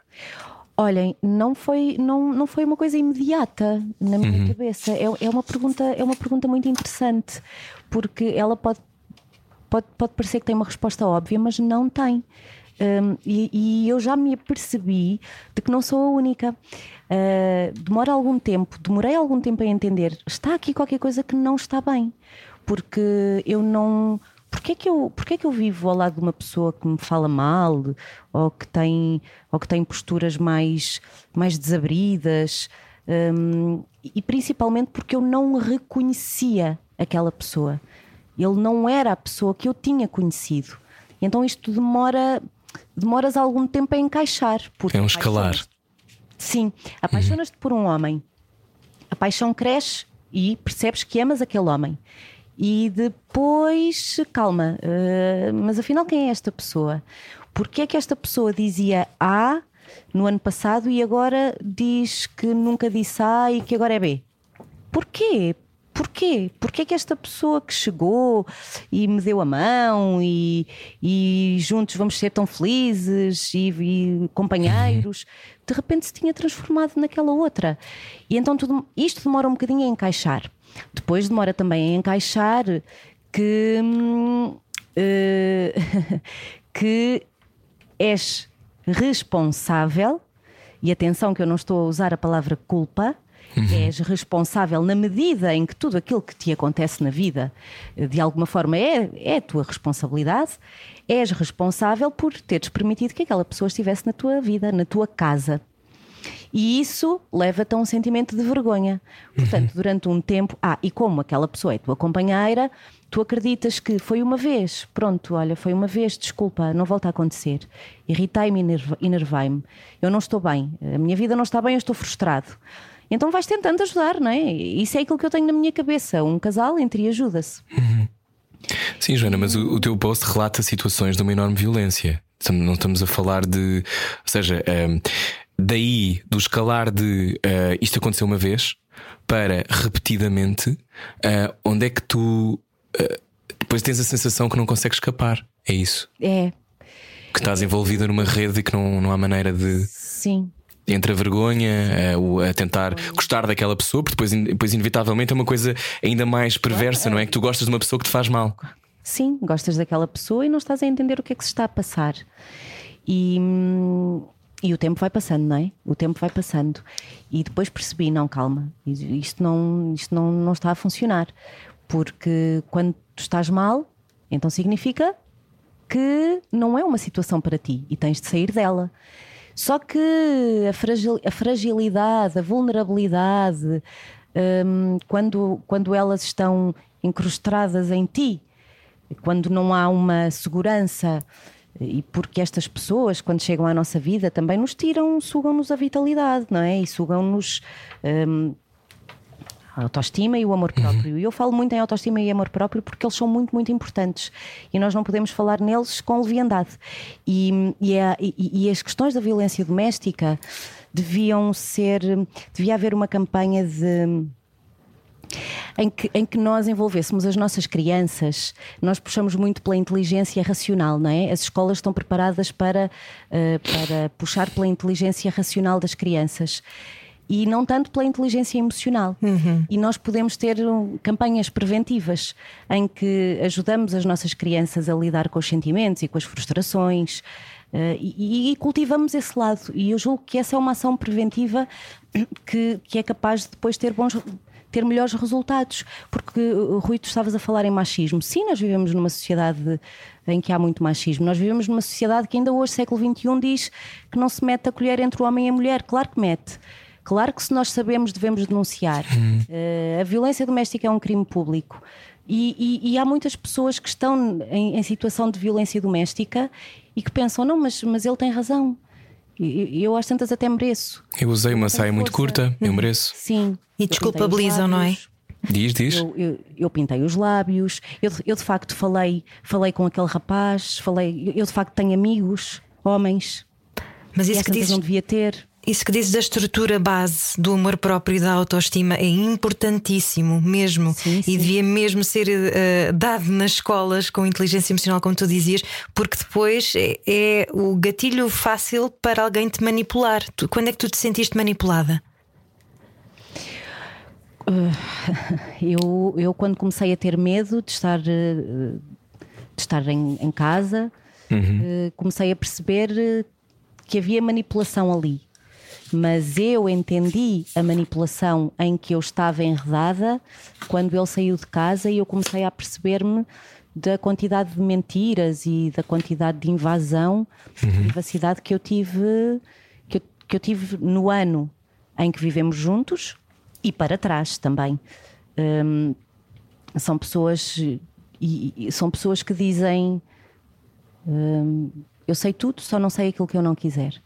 Olhem, não foi, não, não foi uma coisa imediata na minha Uhum. cabeça. É, é, uma pergunta, é uma pergunta muito interessante, porque ela pode, pode, pode parecer que tem uma resposta óbvia, mas não tem. Hum, e, e eu já me apercebi de que não sou a única. Uh, demora algum tempo, demorei algum tempo a entender. Está aqui qualquer coisa que não está bem, porque eu não. Porquê que, eu, porquê que eu vivo ao lado de uma pessoa que me fala mal ou que tem, ou que tem posturas mais, mais desabridas? Hum, e principalmente porque eu não reconhecia aquela pessoa. Ele não era a pessoa que eu tinha conhecido. Então isto demora, demoras algum tempo a encaixar. porque É um escalar. Sim, apaixonas-te por um homem. A paixão cresce e percebes que amas aquele homem. E depois, calma, eh, mas afinal quem é esta pessoa? Porquê é que esta pessoa dizia A no ano passado e agora diz que nunca disse A e que agora é B? Porquê? Porquê? Porquê que esta pessoa que chegou e me deu a mão e, e juntos vamos ser tão felizes e, e companheiros, de repente se tinha transformado naquela outra? E então tudo, isto demora um bocadinho a encaixar. Depois demora também a encaixar que, eh, que és responsável, e atenção que eu não estou a usar a palavra culpa, és responsável na medida em que tudo aquilo que te acontece na vida, eh, de alguma forma, é, é a tua responsabilidade, és responsável por teres permitido que aquela pessoa estivesse na tua vida, na tua casa. E isso leva-te a um sentimento de vergonha. Portanto, durante um tempo, ah, e como aquela pessoa é tua companheira, tu acreditas que foi uma vez, pronto, olha, foi uma vez, desculpa, não volta a acontecer. Irritei-me, enervei-me. Eu não estou bem, a minha vida não está bem, eu estou frustrado. Então vais tentando ajudar, não é? Isso é aquilo que eu tenho na minha cabeça. Um casal entre e ajuda-se. Sim, Joana, mas o, o teu post relata situações de uma enorme violência. Não estamos a falar de. Ou seja, ehm, daí do escalar de eh, isto aconteceu uma vez para repetidamente, eh, onde é que tu eh, depois tens a sensação que não consegues escapar? É isso. É, Que estás envolvida numa rede e que não, não há maneira de. sim. Entre a vergonha, a, o- a tentar gostar daquela pessoa, porque depois, depois, inevitavelmente, é uma coisa ainda mais perversa, não é? Que tu gostas de uma pessoa que te faz mal. Sim, gostas daquela pessoa e não estás a entender o que é que se está a passar. E, e o tempo vai passando, não é? O tempo vai passando. E depois percebi, não, calma, isto não, isto não, não está a funcionar. Porque quando tu estás mal, então significa que não é uma situação para ti e tens de sair dela. Só que a, fragil- a fragilidade, a vulnerabilidade, hum, quando, quando elas estão incrustadas em ti, quando não há uma segurança, e porque estas pessoas, quando chegam à nossa vida, também nos tiram, sugam-nos a vitalidade, não é? E sugam-nos. hum, a autoestima e o amor próprio. E eu falo muito em autoestima e amor próprio porque eles são muito, muito importantes e nós não podemos falar neles com leviandade. E, e, a- e- e as questões da violência doméstica deviam ser. devia haver uma campanha de. Em que, em que nós envolvêssemos as nossas crianças, nós puxamos muito pela inteligência racional, não é? As escolas estão preparadas para, eh, para puxar pela inteligência racional das crianças e não tanto pela inteligência emocional. E nós podemos ter campanhas preventivas em que ajudamos as nossas crianças a lidar com os sentimentos e com as frustrações. eh, e, e cultivamos esse lado. E eu julgo que essa é uma ação preventiva que, que é capaz de depois ter bons, ter melhores resultados. Porque, uh, Rui, tu estavas a falar em machismo. Sim, nós vivemos numa sociedade em que há muito machismo. Nós vivemos numa sociedade que ainda hoje, século XXI, diz que não se mete a colher entre o homem e a mulher. Claro que mete. Claro que se nós sabemos devemos denunciar. Uh, a violência doméstica é um crime público. E, e- e há muitas pessoas que estão em, em situação de violência doméstica e que pensam, não, mas, mas ele tem razão. E eu às tantas até mereço. Eu usei uma saia muito força. curta, eu mereço. Sim. E desculpabilizam, não é? Diz, diz. Eu, eu, eu pintei os lábios, eu, eu de facto falei, falei com aquele rapaz, falei, eu de facto tenho amigos, homens, Mas isso que, dizes, não devia ter. Isso que dizes da estrutura base do amor próprio e da autoestima é importantíssimo mesmo. Sim, E sim. devia mesmo ser eh, dado nas escolas com inteligência emocional, como tu dizias, porque depois é, é o gatilho fácil para alguém te manipular. Tu- quando é que tu te sentiste manipulada? Eu, eu quando comecei a ter medo de estar, eh, de estar em, em casa, eh, comecei a perceber que havia manipulação ali. Mas eu entendi a manipulação em que eu estava enredada quando ele saiu de casa e eu comecei a perceber-me da quantidade de mentiras e da quantidade de invasão de privacidade que eu tive que eu, que eu tive no ano em que vivemos juntos e para trás também. Hum, são pessoas e, e são pessoas que dizem hum, eu sei tudo, só não sei aquilo que eu não quiser.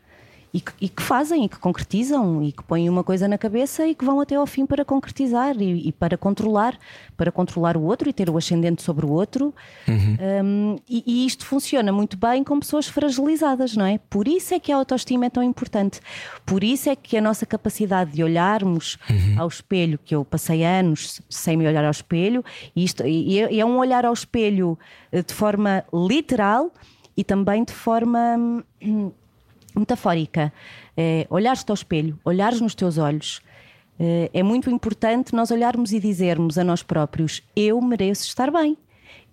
E que, e que fazem, e que concretizam, e que põem uma coisa na cabeça e que vão até ao fim para concretizar e, e para controlar, para controlar o outro e ter o ascendente sobre o outro. Hum, e, e isto funciona muito bem com pessoas fragilizadas, não é? Por isso é que a autoestima é tão importante. Por isso é que a nossa capacidade de olharmos ao espelho, que eu passei anos sem me olhar ao espelho, e, isto, e é, é um olhar ao espelho eh, de forma literal e também de forma hum, metafórica. É, olhares-te ao espelho, olhares nos teus olhos. É, é muito importante nós olharmos e dizermos a nós próprios: eu mereço estar bem,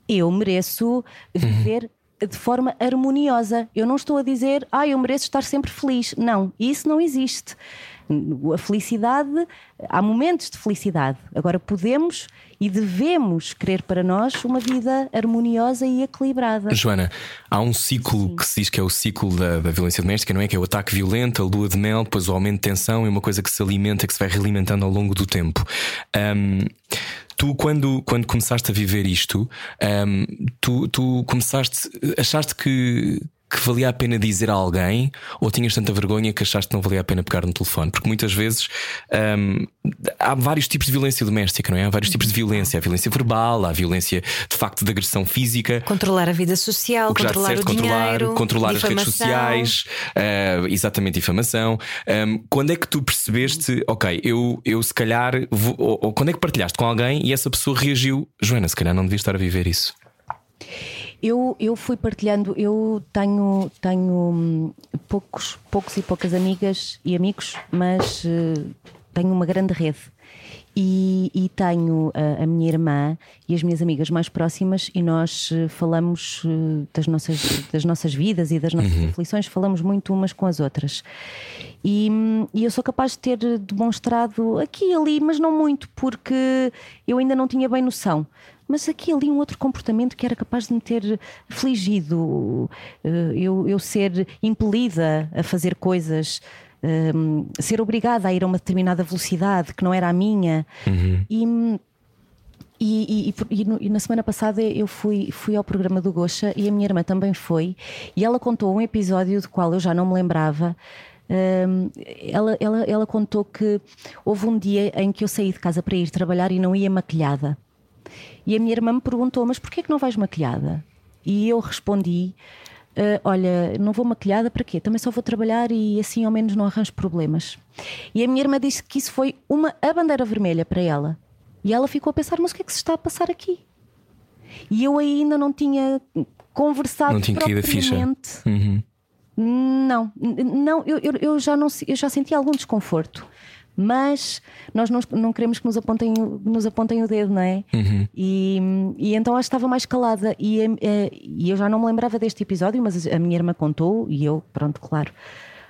eu mereço viver de forma harmoniosa. Eu não estou a dizer, ah, eu mereço estar sempre feliz. Não, isso não existe. A felicidade, há momentos de felicidade. Agora podemos e devemos querer para nós uma vida harmoniosa e equilibrada. Joana, há um ciclo que se diz que é o ciclo da, da violência doméstica, não é? Que é o ataque violento, a lua de mel, depois o aumento de tensão, é uma coisa que se alimenta, que se vai realimentando ao longo do tempo. Ahm, tu, quando, quando começaste a viver isto, ahm, tu, tu começaste, achaste que. Que valia a pena dizer a alguém ou tinhas tanta vergonha que achaste que não valia a pena pegar no telefone? Porque muitas vezes ahm, há vários tipos de violência doméstica, não é? Há vários tipos de violência. Há violência verbal, há violência de facto de agressão física. Controlar a vida social, controlar o controlar, dinheiro, controlar as redes sociais, eh, exatamente difamação. Um, quando é que tu percebeste, ok, eu, eu se calhar, vou- ou, ou quando é que partilhaste com alguém e essa pessoa reagiu, Joana, se calhar não devia estar a viver isso. Eu, eu fui partilhando, eu tenho, tenho hum, poucos, poucos e poucas amigas e amigos, mas eh, tenho uma grande rede. E, e tenho a, a minha irmã e as minhas amigas mais próximas, e nós eh, falamos eh, das nossas, das nossas vidas e das nossas aflições, falamos muito umas com as outras. E, e eu sou capaz de ter demonstrado aqui e ali, mas não muito, porque eu ainda não tinha bem noção. Mas aqui ali um outro comportamento que era capaz de me ter afligido, eh, eu, eu ser impelida a fazer coisas, hum, ser obrigada a ir a uma determinada velocidade que não era a minha. E, hum, e, e- e e na semana passada eu fui, fui ao programa do Gocha e a minha irmã também foi, e ela contou um episódio do qual eu já não me lembrava. Hum, ela, ela, ela contou que houve um dia em que eu saí de casa para ir trabalhar e não ia maquilhada. E a minha irmã me perguntou: Mas porquê que não vais maquilhada? E eu respondi: "Ah, Olha, não vou maquilhada para quê? Também só vou trabalhar e assim ao menos não arranjo problemas. E a minha irmã disse que isso foi uma, a bandeira vermelha para ela. E ela ficou a pensar: Mas o que é que se está a passar aqui? E eu ainda não tinha conversado Não tinha a ficha. propriamente. Uhum. Não, não eu, eu, já não eu já senti algum desconforto. Mas nós não, não queremos que nos apontem, o- nos apontem o dedo, não é? E, e então ela estava mais calada. E, eh, e eu já não me lembrava deste episódio, mas a minha irmã contou e eu, pronto, claro,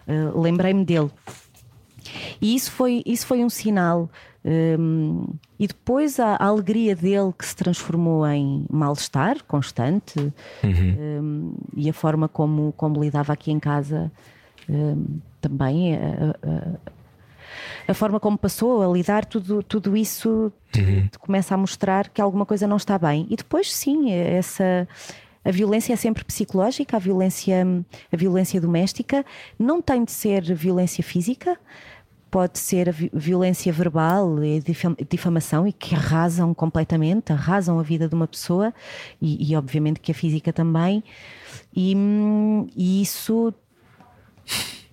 eh, lembrei-me dele. E isso foi, isso foi um sinal Um, e depois a, a, alegria dele que se transformou em mal-estar constante uhum. um, e a forma como, como lidava aqui em casa um, também. A, a, a, forma como passou a lidar, tudo, tudo isso uhum. começa a mostrar que alguma coisa não está bem. E depois, sim, essa a violência é sempre psicológica, a violência, a violência doméstica não tem de ser violência física, pode ser a violência verbal e difamação e que arrasam completamente, arrasam a vida de uma pessoa e, e obviamente que a física também. E, e isso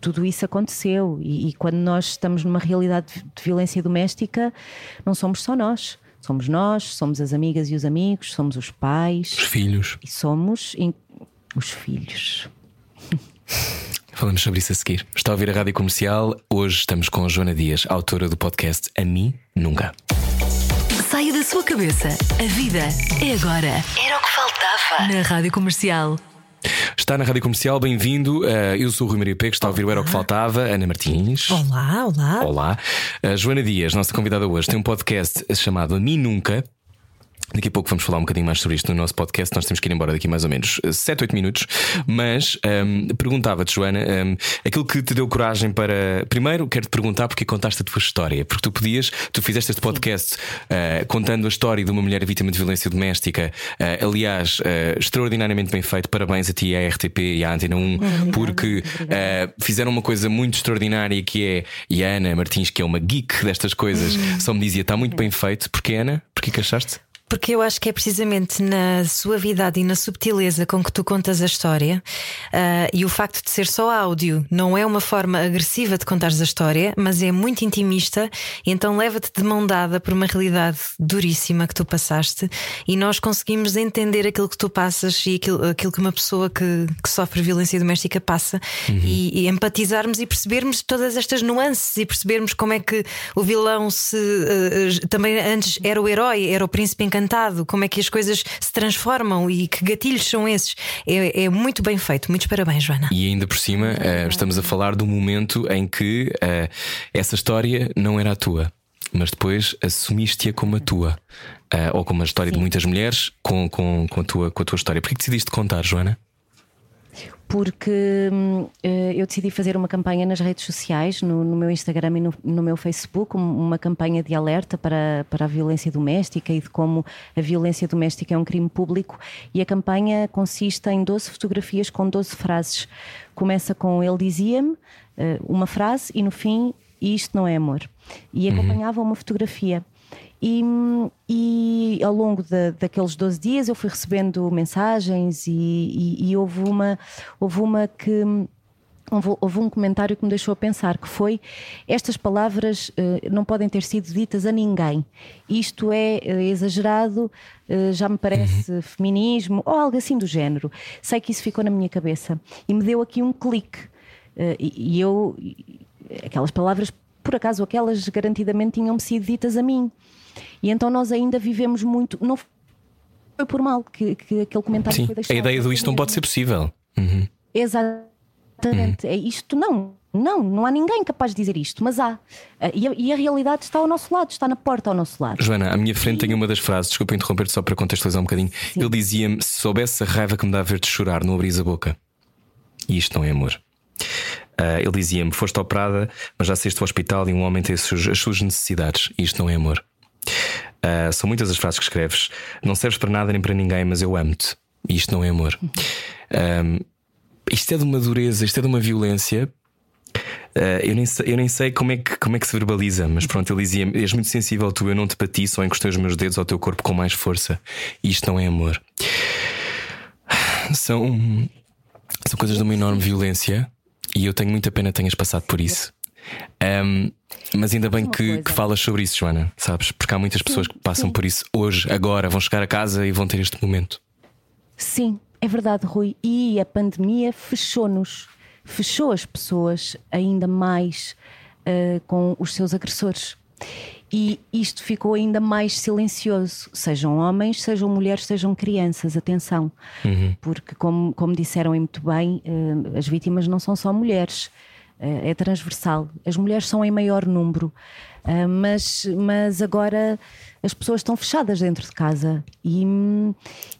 tudo isso aconteceu. E, e, quando nós estamos numa realidade de violência doméstica, não somos só nós. Somos nós, somos as amigas e os amigos, somos os pais. Os filhos. E somos in... os filhos. Falamos sobre isso a seguir. Está a ouvir a rádio comercial. Hoje estamos com a Joana Dias, autora do podcast A Mim Nunca. Saia da sua cabeça. A vida é agora. Era o que faltava. Na rádio comercial. Está na Rádio Comercial, bem-vindo. Uh, eu sou o Rui Maria Pego, está a ouvir o Era o que Faltava, Ana Martins. Olá, olá. Olá. Uh, Joana Dias, nossa convidada hoje, tem um podcast chamado A Mim Nunca. Daqui a pouco vamos falar um bocadinho mais sobre isto no nosso podcast. Nós temos que ir embora daqui mais ou menos 7, 8 minutos. Mas um, perguntava-te, Joana, um, aquilo que te deu coragem para. Primeiro, quero-te perguntar porque contaste a tua história. Porque tu podias, tu fizeste este podcast uh, contando a história de uma mulher vítima de violência doméstica. Uh, aliás, uh, extraordinariamente bem feito. Parabéns a ti, à RTP e à Antena 1, obrigada, porque fizeram uma coisa muito extraordinária que é. E a Ana Martins, que é uma geek destas coisas, uhum. só me dizia: está muito bem feito. Porquê, Ana? Porquê que achaste? Porque eu acho que é precisamente na suavidade e na subtileza com que tu contas a história uh, e o facto de ser só áudio não é uma forma agressiva de contares a história, mas é muito intimista, e então leva-te de mão dada por uma realidade duríssima que tu passaste e nós conseguimos entender aquilo que tu passas e aquilo, aquilo que uma pessoa que, que sofre violência doméstica passa uhum. e, e, empatizarmos e percebermos todas estas nuances e percebermos como é que o vilão se uh, também antes era o herói, era o príncipe encantado como é que as coisas se transformam e que gatilhos são esses. É, é muito bem feito. Muitos parabéns, Joana. E ainda por cima, uh, estamos a falar do momento em que uh, essa história não era a tua. Mas depois assumiste-a como a tua, uh, ou como a história Sim. de muitas mulheres com, com, com, a tua, com a tua história. Por que decidiste contar, Joana? Porque uh, eu decidi fazer uma campanha nas redes sociais, no, no meu Instagram e no, no, meu Facebook, uma campanha de alerta para, para a violência doméstica e de como a violência doméstica é um crime público. E a campanha consiste em 12 fotografias com 12 frases. Começa com ele dizia-me uh, uma frase e no fim, isto não é amor. E uhum. acompanhava uhum. uma fotografia. E, e ao longo de, daqueles 12 dias eu fui recebendo mensagens e, e, e houve, uma, houve uma que. Houve um comentário que me deixou a pensar que foi estas palavras uh, não podem ter sido ditas a ninguém. Isto é uh, exagerado, uh, já me parece uhum. feminismo ou algo assim do género. Sei que isso ficou na minha cabeça e me deu aqui um clique. E, e eu aquelas palavras por acaso aquelas garantidamente tinham-me sido ditas a mim. E então nós ainda vivemos muito. Não foi por mal que, que aquele comentário Sim, foi deixado. A ideia do isto não pode ser possível. Uhum. Exatamente. Uhum. É isto não. Não, não há ninguém capaz de dizer isto, mas há. Eh, e a, e a, realidade está ao nosso lado, está na porta ao nosso lado. Joana, à minha frente e... tem uma das frases, desculpa interromper-te só para contextualizar um bocadinho. Sim. Ele dizia-me: se soubesse a raiva que me dá a ver-te chorar, não abris a boca. E isto não é amor. Uh, ele dizia-me: Foste operada, mas já saíste do hospital e um homem tem as suas, as suas necessidades. E isto não é amor. Uh, são muitas as frases que escreves. Não serves para nada nem para ninguém, mas eu amo-te. E isto não é amor. Um, isto é de uma dureza, isto é de uma violência. Uh, eu, nem sei, eu nem sei como é, que, como é que se verbaliza, mas pronto, ele dizia: És muito sensível, tu, eu não te bati, só encostei os meus dedos ao teu corpo com mais força. E isto não é amor. São, são coisas de uma enorme violência e eu tenho muita pena que tenhas passado por isso. Um, mas ainda bem que, que, falas sobre isso, Joana, sabes? Porque há muitas pessoas sim, que passam sim. por isso hoje, agora, vão chegar a casa e vão ter este momento. Sim, é verdade, Rui. E a pandemia fechou-nos, fechou as pessoas ainda mais uh, com os seus agressores. E isto ficou ainda mais silencioso, sejam homens, sejam mulheres, sejam crianças, atenção, uhum. porque, como, como disseram muito bem, uh, as vítimas não são só mulheres. É, é transversal. As mulheres são em maior número, uh, mas, mas agora as pessoas estão fechadas dentro de casa. E,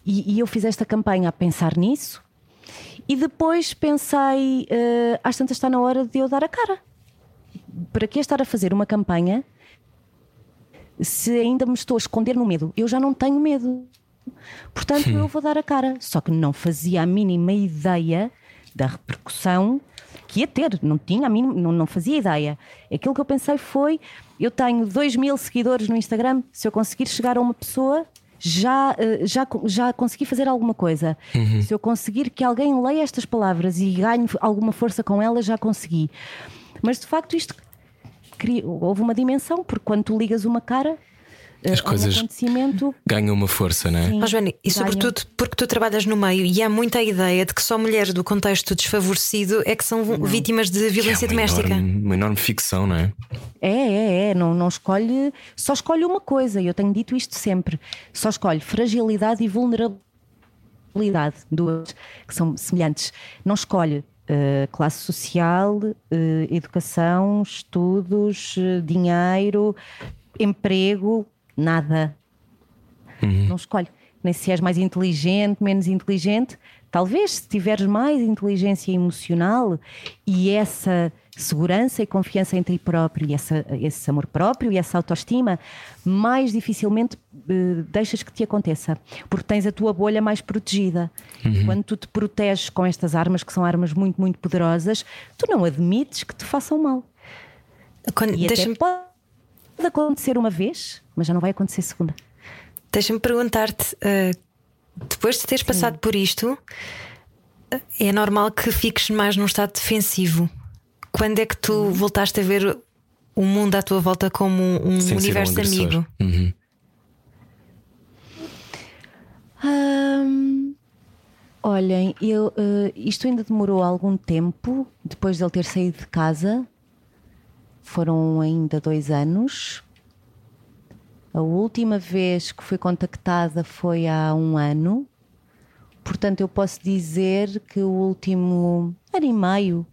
e, e eu fiz esta campanha a pensar nisso. E depois pensei, uh, às tantas está na hora de eu dar a cara. Para que estar a fazer uma campanha se ainda me estou a esconder no medo? Eu já não tenho medo. Portanto, eu vou dar a cara. Só que não fazia a mínima ideia da repercussão que ia ter, não tinha a mínima, não, não fazia ideia. Aquilo que eu pensei foi: eu tenho 2 mil seguidores no Instagram, se eu conseguir chegar a uma pessoa, já, eh, já, já consegui fazer alguma coisa. Uhum. Se eu conseguir que alguém leia estas palavras e ganhe alguma força com elas, já consegui. Mas de facto, isto houve uma dimensão, porque quando tu ligas uma cara, as coisas um ganham uma força, não é? Sim, Mas, Joana, e sobretudo porque tu trabalhas no meio e há muita ideia de que só mulheres do contexto desfavorecido é que são não. vítimas de violência é uma doméstica. Enorme, uma enorme ficção, não é? É, é, é. Não, não escolhe, só escolhe uma coisa, e eu tenho dito isto sempre: só escolhe fragilidade e vulnerabilidade, duas que são semelhantes. Não escolhe Uh, classe social, uh, educação, estudos, uh, dinheiro, emprego, nada. Uhum. Não escolhe. Nem se és mais inteligente, menos inteligente. Talvez se tiveres mais inteligência emocional e essa segurança e confiança em ti próprio, e essa, esse amor próprio e essa autoestima, mais dificilmente uh, deixas que te aconteça, porque tens a tua bolha mais protegida. Uhum. Quando tu te proteges com estas armas, que são armas muito, muito poderosas, tu não admites que te façam mal. Quando, e até pode acontecer uma vez, mas já não vai acontecer segunda. Deixa-me perguntar-te, uh, depois de teres passado Sim. por isto, é normal que fiques mais num estado defensivo. Quando é que tu uhum. voltaste a ver o mundo à tua volta como um Sem universo um amigo? Uhum. Um, olhem, eu, uh, isto ainda demorou algum tempo depois de ele ter saído de casa. Foram ainda dois anos. A última vez que fui contactada foi há um ano, portanto, eu posso dizer que o último ano e meio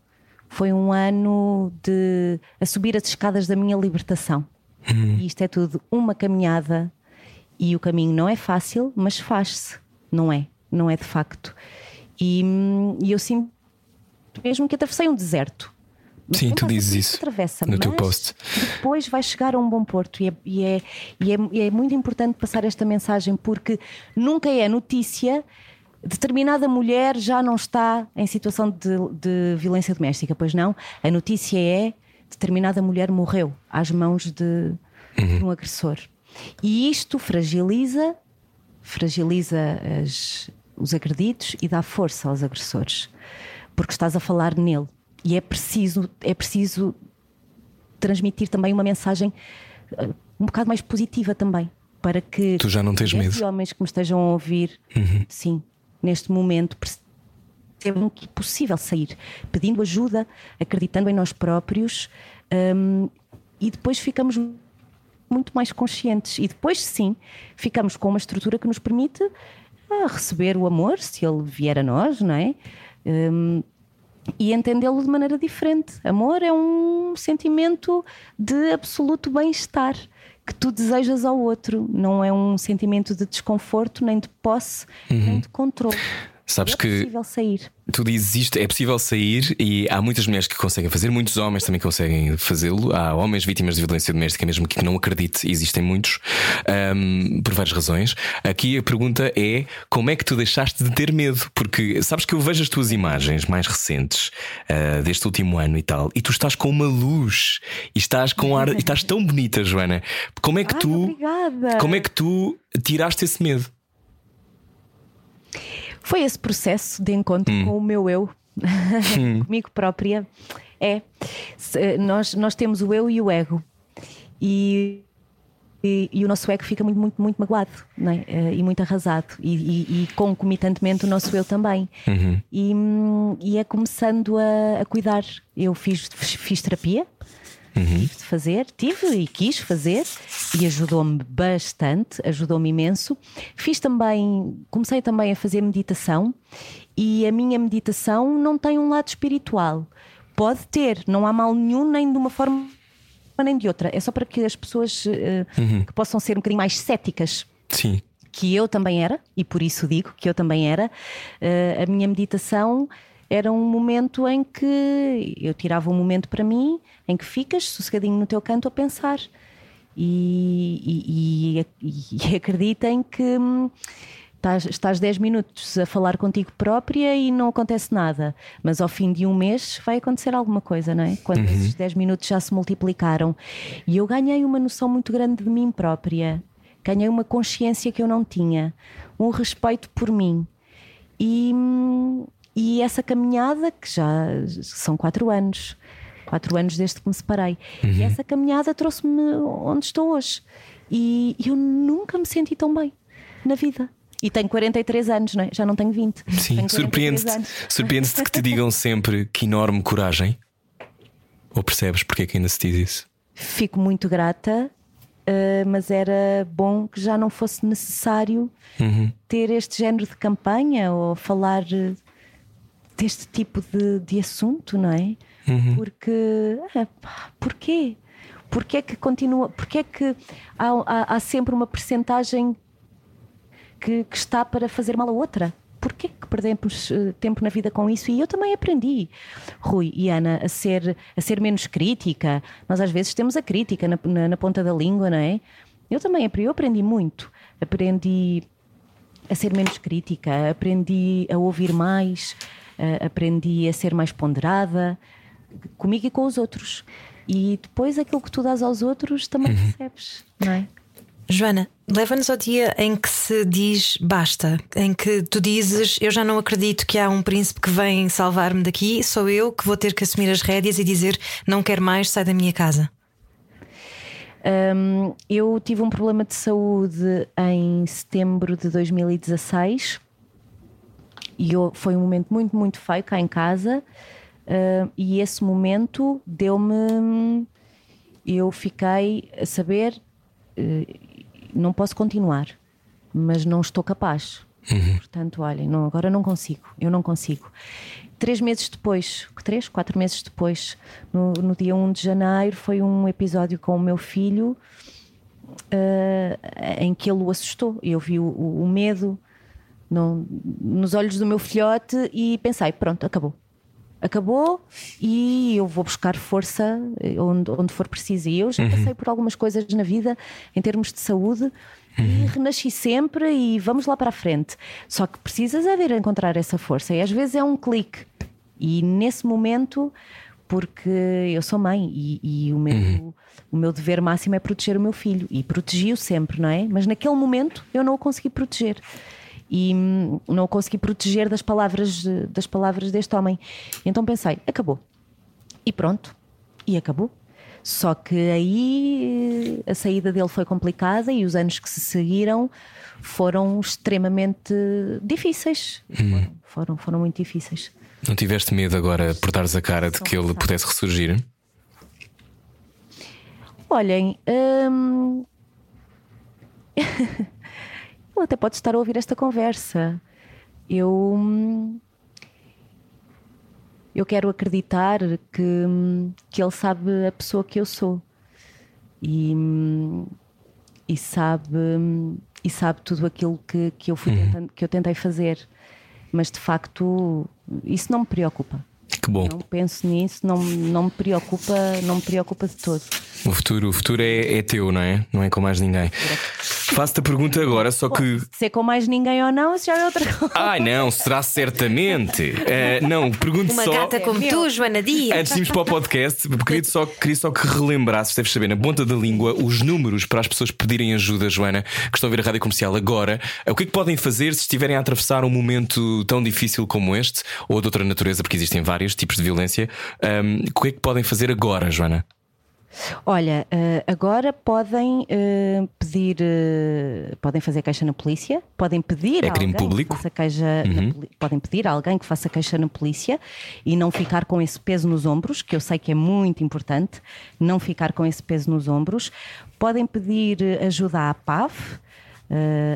foi um ano de a subir as escadas da minha libertação. Uhum. E isto é tudo uma caminhada e o caminho não é fácil, mas faz-se, não é? Não é de facto. E, hum, e eu sinto mesmo que atravessei um deserto. Sim, tu dizes isso atravessa, no teu post. Depois vai chegar a um bom porto e é, e, é, e, é, e é muito importante passar esta mensagem porque nunca é notícia determinada mulher já não está em situação de, de, violência doméstica, pois não? A notícia é determinada mulher morreu às mãos de, uhum. de um agressor. E isto fragiliza, fragiliza as, os agredidos e dá força aos agressores, porque estás a falar nele e é preciso, é preciso transmitir também uma mensagem uh, um bocado mais positiva também. Para que tu já não tens medo. homens que me estejam a ouvir, uhum. sim, neste momento, percebam que é possível sair, pedindo ajuda, acreditando em nós próprios um, e depois ficamos muito mais conscientes. E depois, sim, ficamos com uma estrutura que nos permite uh, receber o amor, se ele vier a nós, não é? Um, e entendê-lo de maneira diferente. Amor é um sentimento de absoluto bem-estar que tu desejas ao outro, não é um sentimento de desconforto, nem de posse, uhum. nem de controle. Sabes é que possível sair. Tu dizes isto, é possível sair e há muitas mulheres que conseguem fazer, muitos homens também conseguem fazê-lo. Há homens vítimas de violência doméstica, mesmo que não acredite, existem muitos, um, por várias razões. Aqui a pergunta é: como é que tu deixaste de ter medo? Porque sabes que eu vejo as tuas imagens mais recentes uh, deste último ano e tal, e tu estás com uma luz e estás com ar, e estás tão bonita, Joana. Como é que Ai, tu. Obrigada. Como é que tu tiraste esse medo? Foi esse processo de encontro hum. com o meu eu, hum. comigo própria. É, nós, nós temos o eu e o ego. E, e, e, o nosso ego fica muito, muito, muito magoado é? Eh, e muito arrasado, e, e, e, concomitantemente o nosso eu também. Uhum. E, é começando a, a cuidar. Eu fiz, fiz terapia, Uhum. Tive de fazer, tive e quis fazer e ajudou-me bastante, ajudou-me imenso. Fiz também, comecei também a fazer meditação e a minha meditação não tem um lado espiritual, Pode ter, não há mal nenhum, nem de uma forma nem de outra. É só para que as pessoas uh, que possam ser um bocadinho mais céticas. Sim. Que eu também era, e por isso digo que eu também era. Uh, a minha meditação era um momento em que eu tirava um momento para mim, em que ficas sossegadinho no teu canto a pensar. E, e, e, e acreditem que hum, estás, estás 10 minutos a falar contigo própria e não acontece nada, mas ao fim de um mês vai acontecer alguma coisa, não é? Quando uhum. esses 10 minutos já se multiplicaram. E eu ganhei uma noção muito grande de mim própria, ganhei uma consciência que eu não tinha, um respeito por mim. E, hum, e essa caminhada, que já são 4 anos, quatro anos desde que me separei. Uhum. E essa caminhada trouxe-me onde estou hoje. E eu nunca me senti tão bem na vida. E tenho 43 anos, não é? já não tenho 20. Sim, surpreende-te surpreende que te digam sempre que enorme coragem. Ou percebes porque é que ainda se diz isso? Fico muito grata, uh, mas era bom que já não fosse necessário uhum. ter este género de campanha ou falar eh, deste tipo de, de assunto, não é? Uhum. Porque. É, porquê? Porquê é que continua? Porquê é que há, há, há sempre uma percentagem que, que, está para fazer mal a outra? Porquê que perdemos uh, tempo na vida com isso? E eu também aprendi, Rui e Ana, a ser, a ser menos crítica. Nós às vezes temos a crítica na, na, na ponta da língua, não é? Eu também aprendi, eu aprendi muito. Aprendi a ser menos crítica, aprendi a ouvir mais, uh, aprendi a ser mais ponderada comigo e com os outros. E depois aquilo que tu dás aos outros também uhum. recebes, não é? Joana, leva-nos ao dia em que se diz basta, em que tu dizes eu já não acredito que há um príncipe que vem salvar-me daqui, sou eu que vou ter que assumir as rédeas e dizer não quero mais, sai da minha casa. Um, eu tive um problema de saúde em setembro de 2016 e eu, foi um momento muito, muito feio cá em casa. Uh, e esse momento deu-me. Eu fiquei a saber, uh, não posso continuar, mas não estou capaz. Uhum. Portanto, olhem, não, agora não consigo, eu não consigo. Três meses depois, três, quatro meses depois, no, no dia 1 de janeiro, foi um episódio com o meu filho uh, em que ele o assustou. Eu vi o, o medo no, nos olhos do meu filhote e pensei: pronto, acabou acabou e eu vou buscar força onde, onde for preciso. E eu já uhum. passei por algumas coisas na vida em termos de saúde uhum. e renasci sempre e vamos lá para a frente. Só que precisas é ver encontrar essa força e às vezes é um clique. E nesse momento, porque eu sou mãe e, e o, meu, uhum. o meu dever máximo é proteger o meu filho e protegi-o sempre, não é? Mas naquele momento eu não o consegui proteger e hum, não o consegui proteger das palavras, das palavras deste homem. Então pensei, acabou. E pronto, e acabou. Só que aí a saída dele foi complicada e os anos que se seguiram foram extremamente difíceis. Hum. Foram, foram, foram, muito difíceis. Não tiveste medo agora por dares a cara de que ele pudesse ressurgir? Olhem, hum... até pode estar a ouvir esta conversa. Eu. Eu quero acreditar que, que ele sabe a pessoa que eu sou e, e sabe e sabe tudo aquilo que, que eu fui uhum. tentando, que eu tentei fazer, mas de facto isso não me preocupa. Que bom. Não penso nisso, não, não me preocupa, não me preocupa de todo. O futuro, o futuro é, é teu, não é? Não é com mais ninguém. Faço-te a pergunta agora, só que. Se é com mais ninguém ou não, isso já é outra coisa. Ai, não, será certamente. Uh, não, pergunto Uma só. Uma gata como tu, Joana Dias. Antes de irmos para o podcast, queria só, queria só que relembrasses, deves saber, na ponta da língua, os números para as pessoas pedirem ajuda, Joana, que estão a ver a rádio comercial agora. O que é que podem fazer se estiverem a atravessar um momento tão difícil como este, ou de outra natureza, porque existem vários tipos de violência? Um, o que é que podem fazer agora, Joana? Olha, eh, agora podem eh, pedir, eh, podem fazer queixa na polícia, podem pedir é crime público. Que faça queixa uhum. na, podem pedir a alguém que faça queixa na polícia e não ficar com esse peso nos ombros, que eu sei que é muito importante, não ficar com esse peso nos ombros. Podem pedir ajuda à PAV,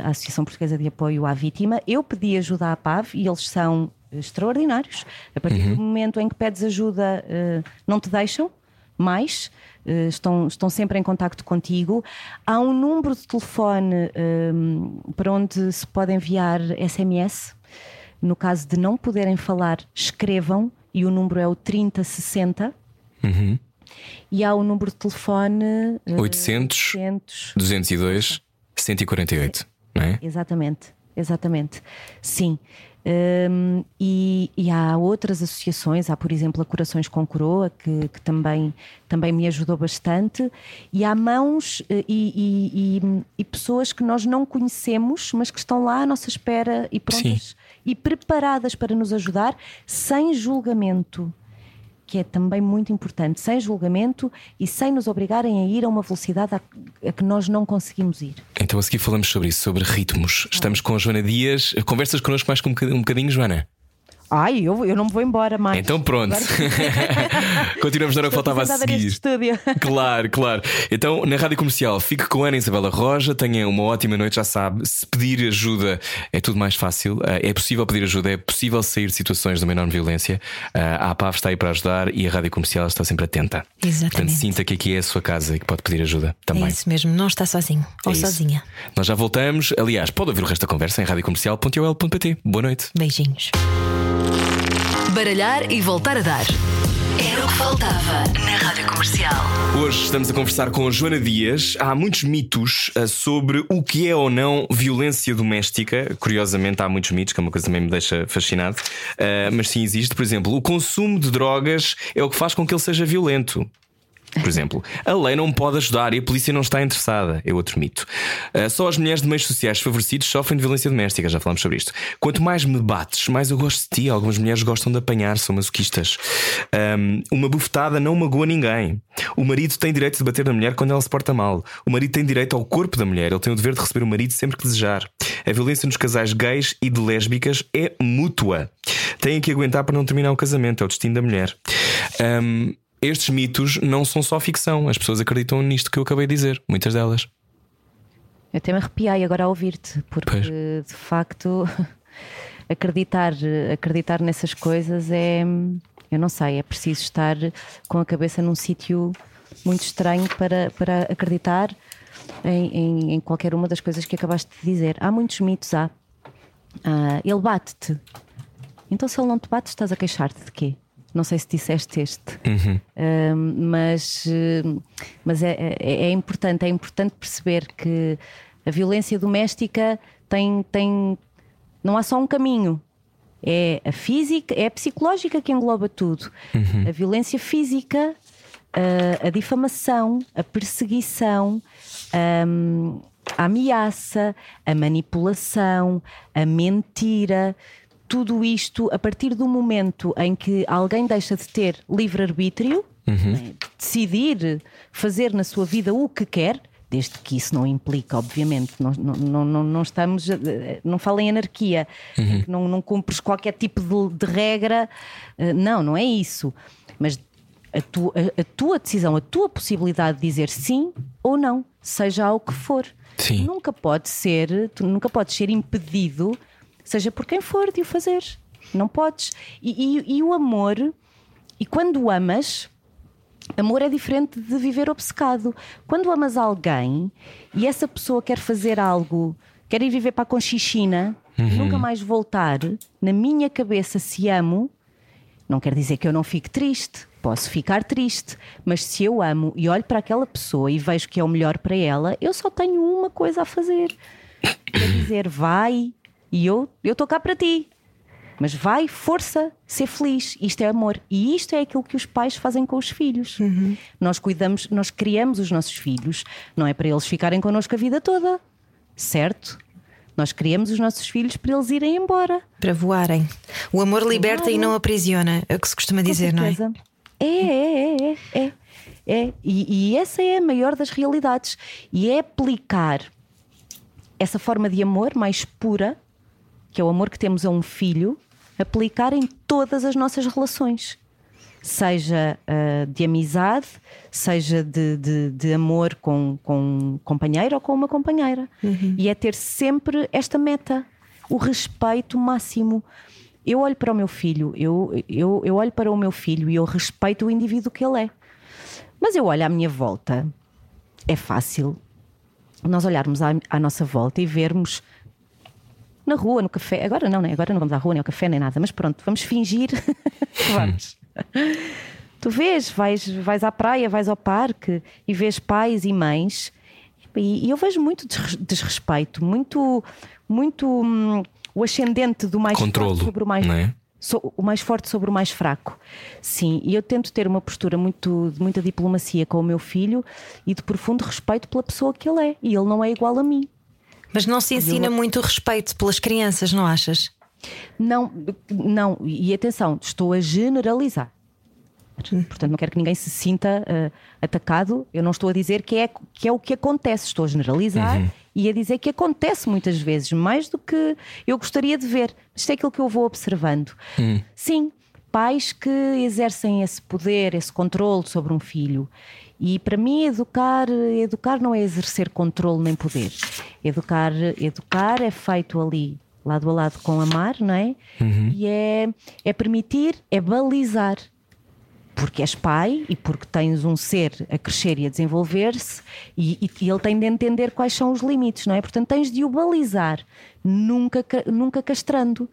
a Associação Portuguesa de Apoio à Vítima. Eu pedi ajuda à PAV e eles são extraordinários. A partir do momento em que pedes ajuda, eh, não te deixam mais. eh, Estão, estão sempre em contacto contigo. Há um número de telefone eh, para onde se pode enviar SMS. No caso de não poderem falar, escrevam e o número é o 3060. E há o número de telefone eh, 800 800 202 148, não é? Exatamente, exatamente. Sim. Hum, e, e há outras associações, há por exemplo a Corações com Coroa, que, que também, também me ajudou bastante, e há mãos eh, e, e- e- e pessoas que nós não conhecemos, mas que estão lá à nossa espera e prontas e preparadas para nos ajudar, sem julgamento. Que é também muito importante, sem julgamento e sem nos obrigarem a ir a uma velocidade a, que nós não conseguimos ir. Então a seguir falamos sobre isso, sobre ritmos. Estamos com a Joana Dias. Conversas connosco mais um bocadinho, um bocadinho, Joana? Ai, eu, eu não me vou embora mais. Então pronto. Continuamos na hora que faltava a seguir. estúdio. Claro, claro. Então, na rádio comercial, fique com a Ana Isabela Roja. Tenha uma ótima noite, já sabe. Se pedir ajuda é tudo mais fácil. Ah, É possível pedir ajuda, é possível sair de situações de uma enorme violência. Ah, A APAV está aí para ajudar e a rádio comercial está sempre atenta. Exatamente. Portanto, sinta que aqui é a sua casa e que pode pedir ajuda também. É isso mesmo, não está sozinho ou É isso. sozinha. Nós já voltamos. Aliás, pode ouvir o resto da conversa em radiocomercial.ol.pt. Boa noite. Beijinhos. Baralhar e voltar a dar. Era o que faltava na Rádio Comercial. Hoje estamos a conversar com a Joana Dias. Há muitos mitos ah, sobre o que é ou não violência doméstica. Curiosamente, há muitos mitos, que é uma coisa que também me deixa fascinado. Ah, mas sim existe. Por exemplo, o consumo de drogas é o que faz com que ele seja violento. Por exemplo, a lei não pode ajudar e a polícia não está interessada. É outro mito. Ah, só as mulheres de meios sociais favorecidos sofrem de violência doméstica. Já falamos sobre isto. Quanto mais me bates, mais eu gosto de ti. Algumas mulheres gostam de apanhar, são masoquistas. Ahm, uma bufetada não magoa ninguém. O marido tem direito de bater na mulher quando ela se porta mal. O marido tem direito ao corpo da mulher. Ele tem o dever de receber o marido sempre que desejar. A violência nos casais gays e de lésbicas é mútua. Têm que aguentar para não terminar o casamento. É o destino da mulher. Ahm, estes mitos não são só ficção. As pessoas acreditam nisto que eu acabei de dizer. Muitas delas. Eu até me arrepiei agora a ouvir-te, porque Pois. de facto acreditar, acreditar nessas coisas é. Eu não sei, é preciso estar com a cabeça num sítio muito estranho para, para acreditar em, em- em qualquer uma das coisas que acabaste de dizer. Há muitos mitos, há. Ah, ele bate-te. Então, se ele não te bate, estás a queixar-te de quê? Não sei se disseste este. Um, mas um, mas é, é- é importante, é importante perceber que a violência doméstica tem, tem não há só um caminho. É a física, é a psicológica que engloba tudo. A violência física, a, a difamação, a perseguição, um, a ameaça, a manipulação, a mentira, tudo isto a partir do momento em que alguém deixa de ter livre-arbítrio, né, decidir fazer na sua vida o que quer. Desde que isso não implica, obviamente, não, não, não, não- estamos, eh, não fala em anarquia, não, não cumpres qualquer tipo de, de regra, eh, não, não é isso. Mas a tua, a- tua decisão, a tua possibilidade de dizer sim ou não, seja ao que for. Sim. Nunca pode ser, tu nunca podes ser impedido, seja por quem for, de o fazer. Não podes. E, e- e o amor, e quando amas, amor é diferente de viver obcecado. Quando amas alguém e essa pessoa quer fazer algo, quer ir viver para a Conchichina, nunca mais voltar, na minha cabeça, se amo, não quer dizer que eu não fique triste. Posso ficar triste, mas se eu amo e olho para aquela pessoa e vejo que é o melhor para ela, eu só tenho uma coisa a fazer: é dizer vai e eu eu estou cá para ti. Mas vai, força, ser feliz. Isto é amor. E isto é aquilo que os pais fazem com os filhos. Nós cuidamos, nós criamos os nossos filhos, não é para eles ficarem connosco a vida toda, certo? Nós criamos os nossos filhos para eles irem embora. Para voarem. O amor liberta e não aprisiona, é o que se costuma dizer, não é? É, é, é, é, é. é. E, e essa é a maior das realidades. E é aplicar essa forma de amor mais pura, que é o amor que temos a um filho, aplicar em todas as nossas relações. Seja ah, de amizade, seja de, de- de amor com, com um companheiro ou com uma companheira. E é ter sempre esta meta, o respeito máximo. eu olho para o meu filho, eu, eu, eu olho para o meu filho e eu respeito o indivíduo que ele é. Mas eu olho à minha volta, é fácil nós olharmos à, à nossa volta e vermos na rua, no café. Agora não, né? agora não vamos à rua, nem ao café, nem nada, mas pronto, vamos fingir vamos. tu vês, vais, vais à praia, vais ao parque e vês pais e mães, e, e eu vejo muito desrespeito, muito, muito hum, o ascendente do mais Controlo, forte sobre o mais. É? o mais forte sobre o mais fraco. Sim, e eu tento ter uma postura muito de muita diplomacia com o meu filho e de profundo respeito pela pessoa que ele é. E ele não é igual a mim. Mas não se ensina eu... muito respeito pelas crianças, não achas? Não, não, e atenção, estou a generalizar. Portanto, não quero que ninguém se sinta uh, atacado. Eu não estou a dizer que é, que é o que acontece, estou a generalizar uhum. e a dizer que acontece muitas vezes, mais do que eu gostaria de ver. Isto é aquilo que eu vou observando. Uhum. Sim, pais que exercem esse poder, esse controle sobre um filho. E para mim, educar, educar não é exercer controle nem poder. Educar, educar é feito ali lado a lado com amar, não é? Uhum. E é, é permitir, é balizar porque és pai e porque tens um ser a crescer e a desenvolver-se e, e, ele tem de entender quais são os limites, não é? Portanto, tens de o balizar, nunca, nunca castrando.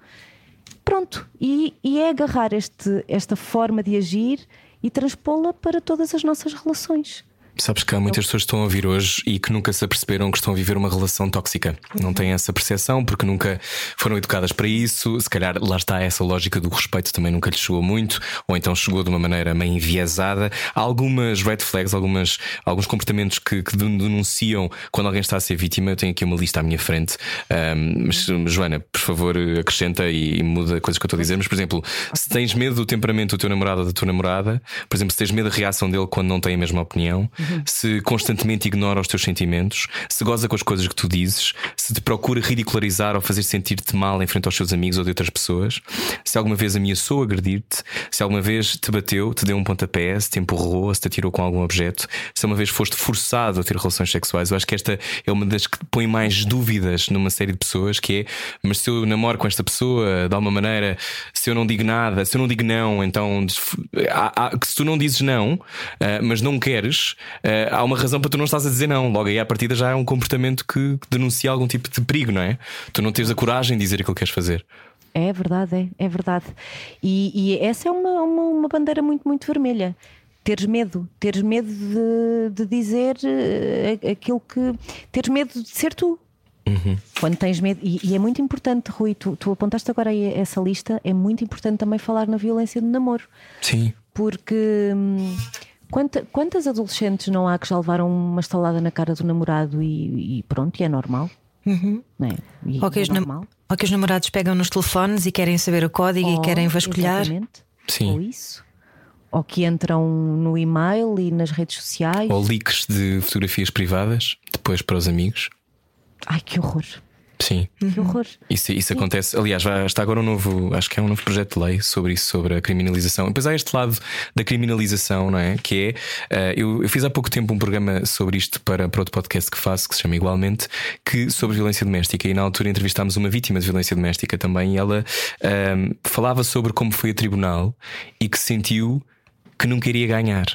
Pronto, e, e é agarrar este, esta forma de agir e transpô-la para todas as nossas relações. Sabes que há muitas pessoas que estão a ouvir hoje e que nunca se aperceberam que estão a viver uma relação tóxica. Não têm essa percepção porque nunca foram educadas para isso. Se calhar lá está essa lógica do respeito também nunca lhes chegou muito, ou então chegou de uma maneira meio enviesada. Há algumas red flags, algumas, alguns comportamentos que, que denunciam quando alguém está a ser vítima. Eu tenho aqui uma lista à minha frente. Um, mas, Joana, por favor, acrescenta e, muda coisas que eu estou a dizer. Mas, por exemplo, se tens medo do temperamento do teu namorado ou da tua namorada, por exemplo, se tens medo da reação dele quando não tem a mesma opinião se constantemente ignora os teus sentimentos, se goza com as coisas que tu dizes, se te procura ridicularizar ou fazer sentir-te mal em frente aos seus amigos ou de outras pessoas, se alguma vez ameaçou agredir-te, se alguma vez te bateu, te deu um pontapé, se te empurrou, se te atirou com algum objeto, se uma vez foste forçado a ter relações sexuais. Eu acho que esta é uma das que põe mais dúvidas numa série de pessoas, que é, mas se eu namoro com esta pessoa, de alguma maneira, se eu não digo nada, se eu não digo não, então se tu não dizes não, eh, mas não queres, há uma razão para tu não estás a dizer não. Logo aí à partida já é um comportamento que denuncia algum tipo de perigo, não é? Tu não tens a coragem de dizer aquilo que queres fazer. É verdade, é, é verdade. E, e essa é uma, uma, uma, bandeira muito, muito vermelha. Teres medo, teres medo de, de dizer uh, aquilo que. Teres medo de ser tu. Uhum. Quando tens medo, e, e, é muito importante, Rui, tu, tu apontaste agora aí essa lista, é muito importante também falar na violência do namoro. Sim. Porque. Hum, Quanta, quantas adolescentes não há que já levaram uma estalada na cara do namorado e, e pronto, e é normal? Uhum. É? E ou, que é normal. ou que os namorados pegam nos telefones e querem saber o código e querem vasculhar. Exatamente. Sim. Ou isso. Ou que entram no e-mail e nas redes sociais. Ou leaks de fotografias privadas depois para os amigos. Ai, que horror. Sim. Que horror. Isso, isso acontece. Aliás, está agora um novo, acho que é um novo projeto de lei sobre isso, sobre a criminalização. Depois há este lado da criminalização, não é? Que é. Uh, eu, eu, fiz há pouco tempo um programa sobre isto para, para outro podcast que faço, que se chama igualmente, que sobre violência doméstica. E na altura entrevistámos uma vítima de violência doméstica também. E ela uh, falava sobre como foi a tribunal e que sentiu que não queria ganhar.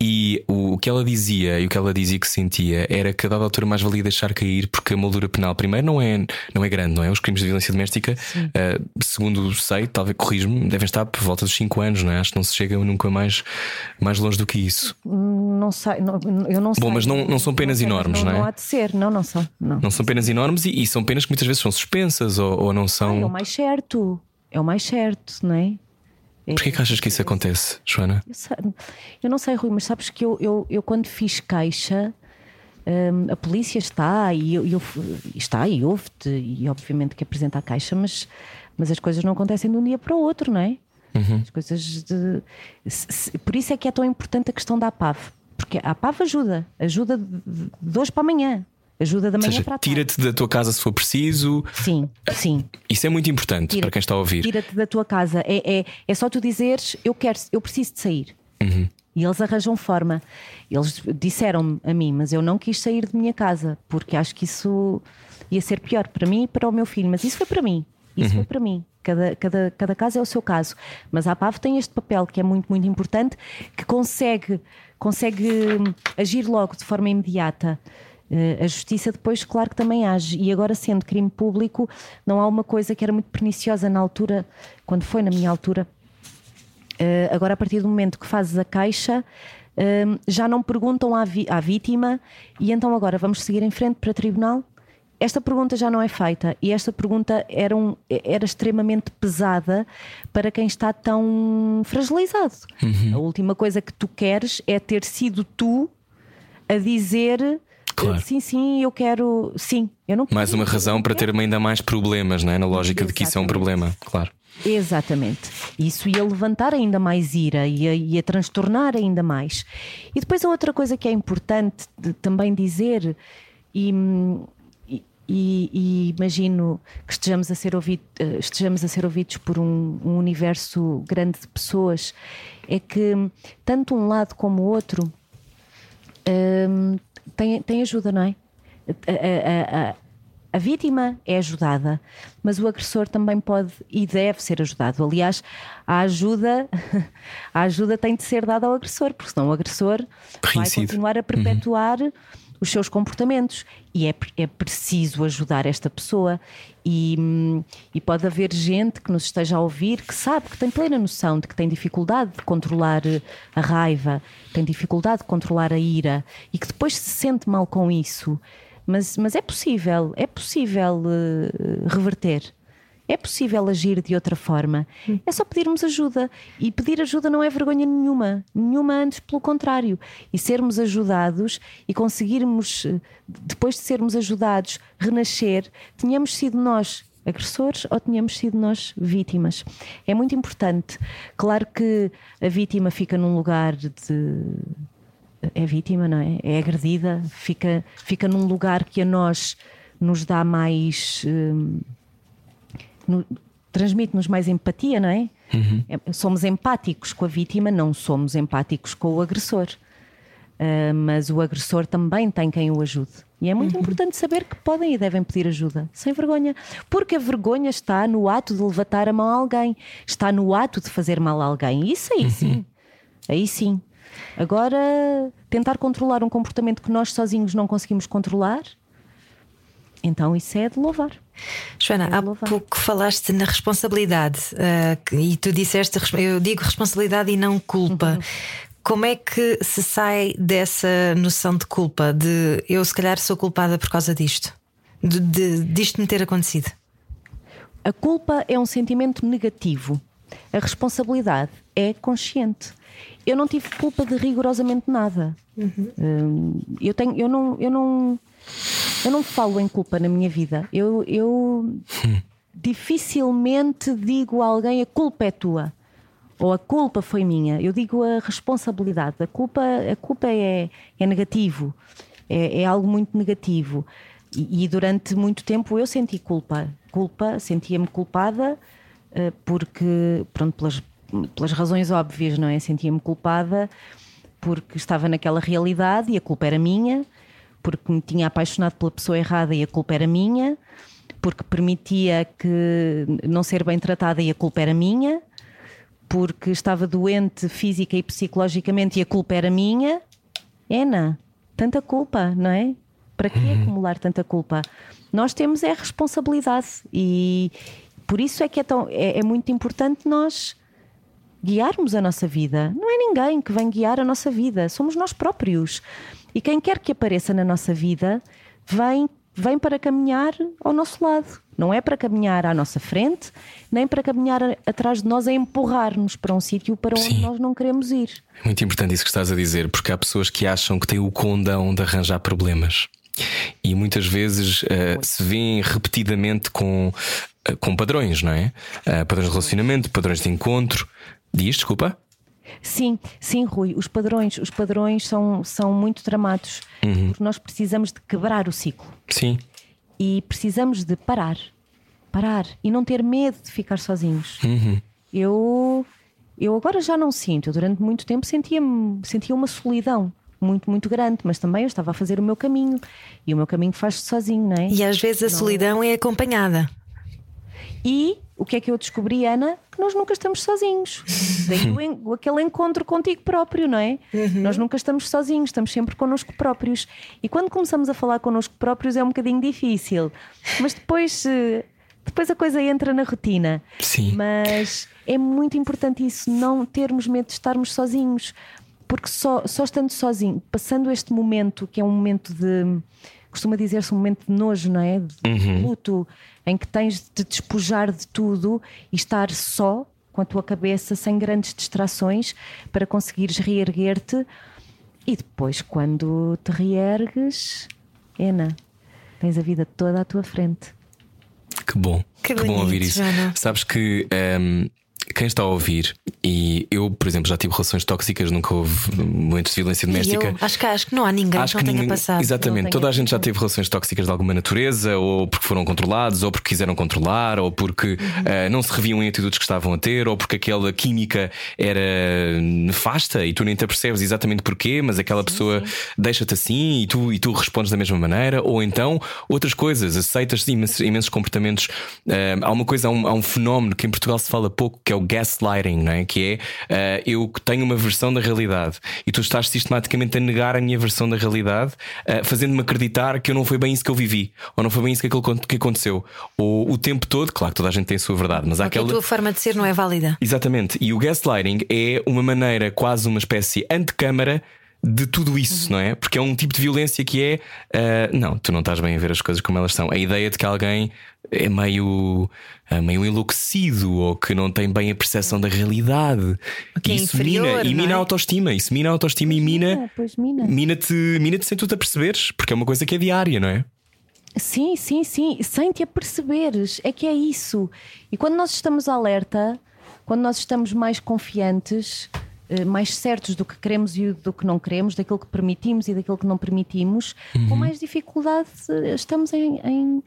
E o, que ela dizia e o que ela dizia que sentia era que a dada altura mais valia deixar cair, porque a moldura penal, primeiro, não é, não é grande, não é? Os crimes de violência doméstica, uh, segundo sei, talvez corrijo-me, devem estar por volta dos 5 anos, não é? Acho que não se chega nunca mais, mais longe do que isso. Não sei, não, eu não sei. Bom, mas não, não são penas não enormes, não, não, é? Não há de ser, não, não são. Não, não são penas enormes e, e, são penas que muitas vezes são suspensas ou, ou não são. Ah, é o mais certo, é o mais certo, não é? Porquê que achas que isso acontece, Joana? Eu, sei, eu não sei, Rui, mas sabes que eu, eu, eu quando fiz queixa, um, a polícia está e eu, eu, está e ouve-te e obviamente que apresenta a queixa, mas, mas as coisas não acontecem de um dia para o outro, não é? Uhum. As coisas de, se, se, por isso é que é tão importante a questão da APAV, porque a APAV ajuda, ajuda de, de hoje para amanhã. Ajuda da manhã seja, para Tira-te da tua casa se for preciso. Sim, sim. Isso é muito importante para quem está a ouvir. Tira-te da tua casa. É, é, é só tu dizeres: Eu quero, eu preciso de sair. Uhum. E eles arranjam forma. Eles disseram a mim, mas eu não quis sair de minha casa, porque acho que isso ia ser pior para mim e para o meu filho. Mas isso foi para mim. Isso uhum. foi para mim. cada, cada, cada caso é o seu caso. Mas a APAV tem este papel que é muito, muito importante, que consegue, consegue agir logo de forma imediata. Uh, a justiça depois, claro que também age. E agora, sendo crime público, não há uma coisa que era muito perniciosa na altura, quando foi na minha altura. Uh, agora, a partir do momento que fazes a caixa, uh, já não perguntam à, à vítima e então agora vamos seguir em frente para tribunal? esta pergunta já não é feita e esta pergunta era, um, era extremamente pesada para quem está tão fragilizado. Uhum. A última coisa que tu queres é ter sido tu a dizer. Claro. Sim, sim, eu quero. Sim, eu não Mais uma razão para ter ainda mais problemas, não é? Na lógica Exatamente. de que isso é um problema, claro. Exatamente. Isso ia levantar ainda mais ira, ia, ia transtornar ainda mais. E depois a outra coisa que é importante também dizer, e, e, e, imagino que estejamos a ser, ouvido, eh, estejamos a ser ouvidos por um, um, universo grande de pessoas, é que tanto um lado como o outro um, tem, tem ajuda, não é? A, a, a, a, vítima é ajudada, mas o agressor também pode e deve ser ajudado. Aliás, a ajuda, a ajuda tem de ser dada ao agressor, porque senão o agressor vai continuar a perpetuar. Uhum os seus comportamentos e é, é preciso ajudar esta pessoa e, e, pode haver gente que nos esteja a ouvir que sabe que tem plena noção de que tem dificuldade de controlar a raiva, tem dificuldade de controlar a ira e que depois se sente mal com isso. Mas, mas é possível, é possível uh, reverter. É possível agir de outra forma. É só pedirmos ajuda. E pedir ajuda não é vergonha nenhuma. Nenhuma antes, pelo contrário. E sermos ajudados e conseguirmos, depois de sermos ajudados, renascer, tenhamos sido nós agressores ou tenhamos sido nós vítimas. É muito importante. Claro que a vítima fica num lugar de. É vítima, não é? É agredida, fica, fica num lugar que a nós nos dá mais. Hum, transmite-nos mais empatia, não é? Uhum. é? Somos empáticos com a vítima, não somos empáticos com o agressor. Uh, mas o agressor também tem quem o ajude. E é muito uhum. importante saber que podem e devem pedir ajuda, sem vergonha. Porque a vergonha está no ato de levantar a mão a alguém, está no ato de fazer mal a alguém. Isso aí uhum. sim. Aí sim. Agora, tentar controlar um comportamento que nós sozinhos não conseguimos controlar, então isso é de louvar. Joana, há pouco falaste na responsabilidade uh, e tu disseste, eu digo responsabilidade e não culpa. Uhum. Como é que se sai dessa noção de culpa? De eu, se calhar, sou culpada por causa disto, de, de, disto me ter acontecido? A culpa é um sentimento negativo, a responsabilidade é consciente. Eu não tive culpa de rigorosamente nada. Uhum. Hum, eu, tenho, eu, não, eu não eu não falo em culpa na minha vida. Eu, eu dificilmente digo a alguém a culpa é tua ou a culpa foi minha. Eu digo a responsabilidade. A culpa, a culpa é, é negativo, é, é algo muito negativo. E, e, durante muito tempo eu senti culpa. Culpa, sentia-me culpada uh, porque, pronto, pelas, pelas razões óbvias, não é? Sentia-me culpada porque estava naquela realidade e a culpa era minha porque me tinha apaixonado pela pessoa errada e a culpa era minha, porque permitia que não ser bem tratada e a culpa era minha, porque estava doente física e psicologicamente e a culpa era minha. Ena, tanta culpa, não é? Para que uhum. acumular tanta culpa? Nós temos é a responsabilidade e por isso é que é, tão, é, é muito importante nós guiarmos a nossa vida. Não é ninguém que vem guiar a nossa vida, somos nós próprios. E quem quer que apareça na nossa vida vem, vem para caminhar ao nosso lado. Não é para caminhar à nossa frente, nem para caminhar atrás de nós a empurrar-nos para um sítio para onde Sim. nós não queremos ir. É muito importante isso que estás a dizer, porque há pessoas que acham que têm o condão de arranjar problemas. E muitas vezes uh, se vêem repetidamente com, uh, com padrões, não é? Uh, padrões de relacionamento, padrões de encontro. Diz, desculpa? Sim, sim, Rui. Os padrões, os padrões são, são muito tramados uhum. porque nós precisamos de quebrar o ciclo. Sim. E precisamos de parar, parar e não ter medo de ficar sozinhos. Uhum. Eu, eu agora já não sinto. Durante muito tempo sentia, sentia uma solidão muito, muito grande, mas também eu estava a fazer o meu caminho e o meu caminho faz-se sozinho, não é? E às vezes a não... solidão é acompanhada. E o que é que eu descobri, Ana? Que nós nunca estamos sozinhos. Daí o aquele encontro contigo próprio, não é? Nós nunca estamos sozinhos, estamos sempre connosco próprios. E quando começamos a falar connosco próprios é um bocadinho difícil. Mas depois, eh, depois a coisa entra na rotina. Sim. Mas é muito importante isso, não termos medo de estarmos sozinhos. Porque só, só estando sozinho, passando este momento, que é um momento de. Costuma dizer-se um momento de nojo, não é? De luto, em que tens de te despojar de tudo e estar só, com a tua cabeça, sem grandes distrações, para conseguires reerguer-te. E depois, quando te reergues, Ena, tens a vida toda à tua frente. Que bom. Que bom bonito, ouvir isso. Joana. Sabes que ehm, quem está a ouvir, e eu, por exemplo, já tive relações tóxicas, nunca houve momentos de violência doméstica. eu acho que, acho que não há ninguém que não tenha ninguém- passado. Exatamente, toda a tenha gente já teve relações tóxicas de alguma natureza, ou porque foram controlados, ou porque quiseram controlar, ou porque Uhum. eh, não se reviam em atitudes que estavam a ter, ou porque aquela química era nefasta e tu nem te apercebes exatamente porquê, mas aquela pessoa deixa-te assim e tu, e tu respondes da mesma maneira, ou então outras coisas, aceitas imensos, imensos comportamentos. Eh, há uma coisa, há um, há um fenómeno que em Portugal se fala pouco, que é o gaslighting, não é? que é eh, eu tenho uma versão da realidade e tu estás sistematicamente a negar a minha versão da realidade, eh, fazendo-me acreditar que eu não foi bem isso que eu vivi, ou não foi bem isso que, aquilo que aconteceu. Ou o tempo todo, claro que toda a gente tem a sua verdade, mas há que a aquela. tua forma de ser não é válida. Exatamente. E o gaslighting é uma maneira, quase uma espécie antecâmara de tudo isso, não é? Porque é um tipo de violência que é ah, não, tu não estás bem a ver as coisas como elas são. A ideia de que alguém é meio, ah, meio enlouquecido ou que não tem bem a percepção da realidade. Que é isso inferior, mina, e mina é? a autoestima. Isso mina a autoestima e mina. Pois mina. Mina-te mina sem tu te aperceberes, porque é uma coisa que é diária, não é? Sim, sim, sim, sem te aperceberes, é que é isso. E quando nós estamos alerta, quando nós estamos mais confiantes, mais certos do que queremos e do que não queremos, daquilo que permitimos e daquilo que não permitimos, com mais dificuldade eh, estamos em, em,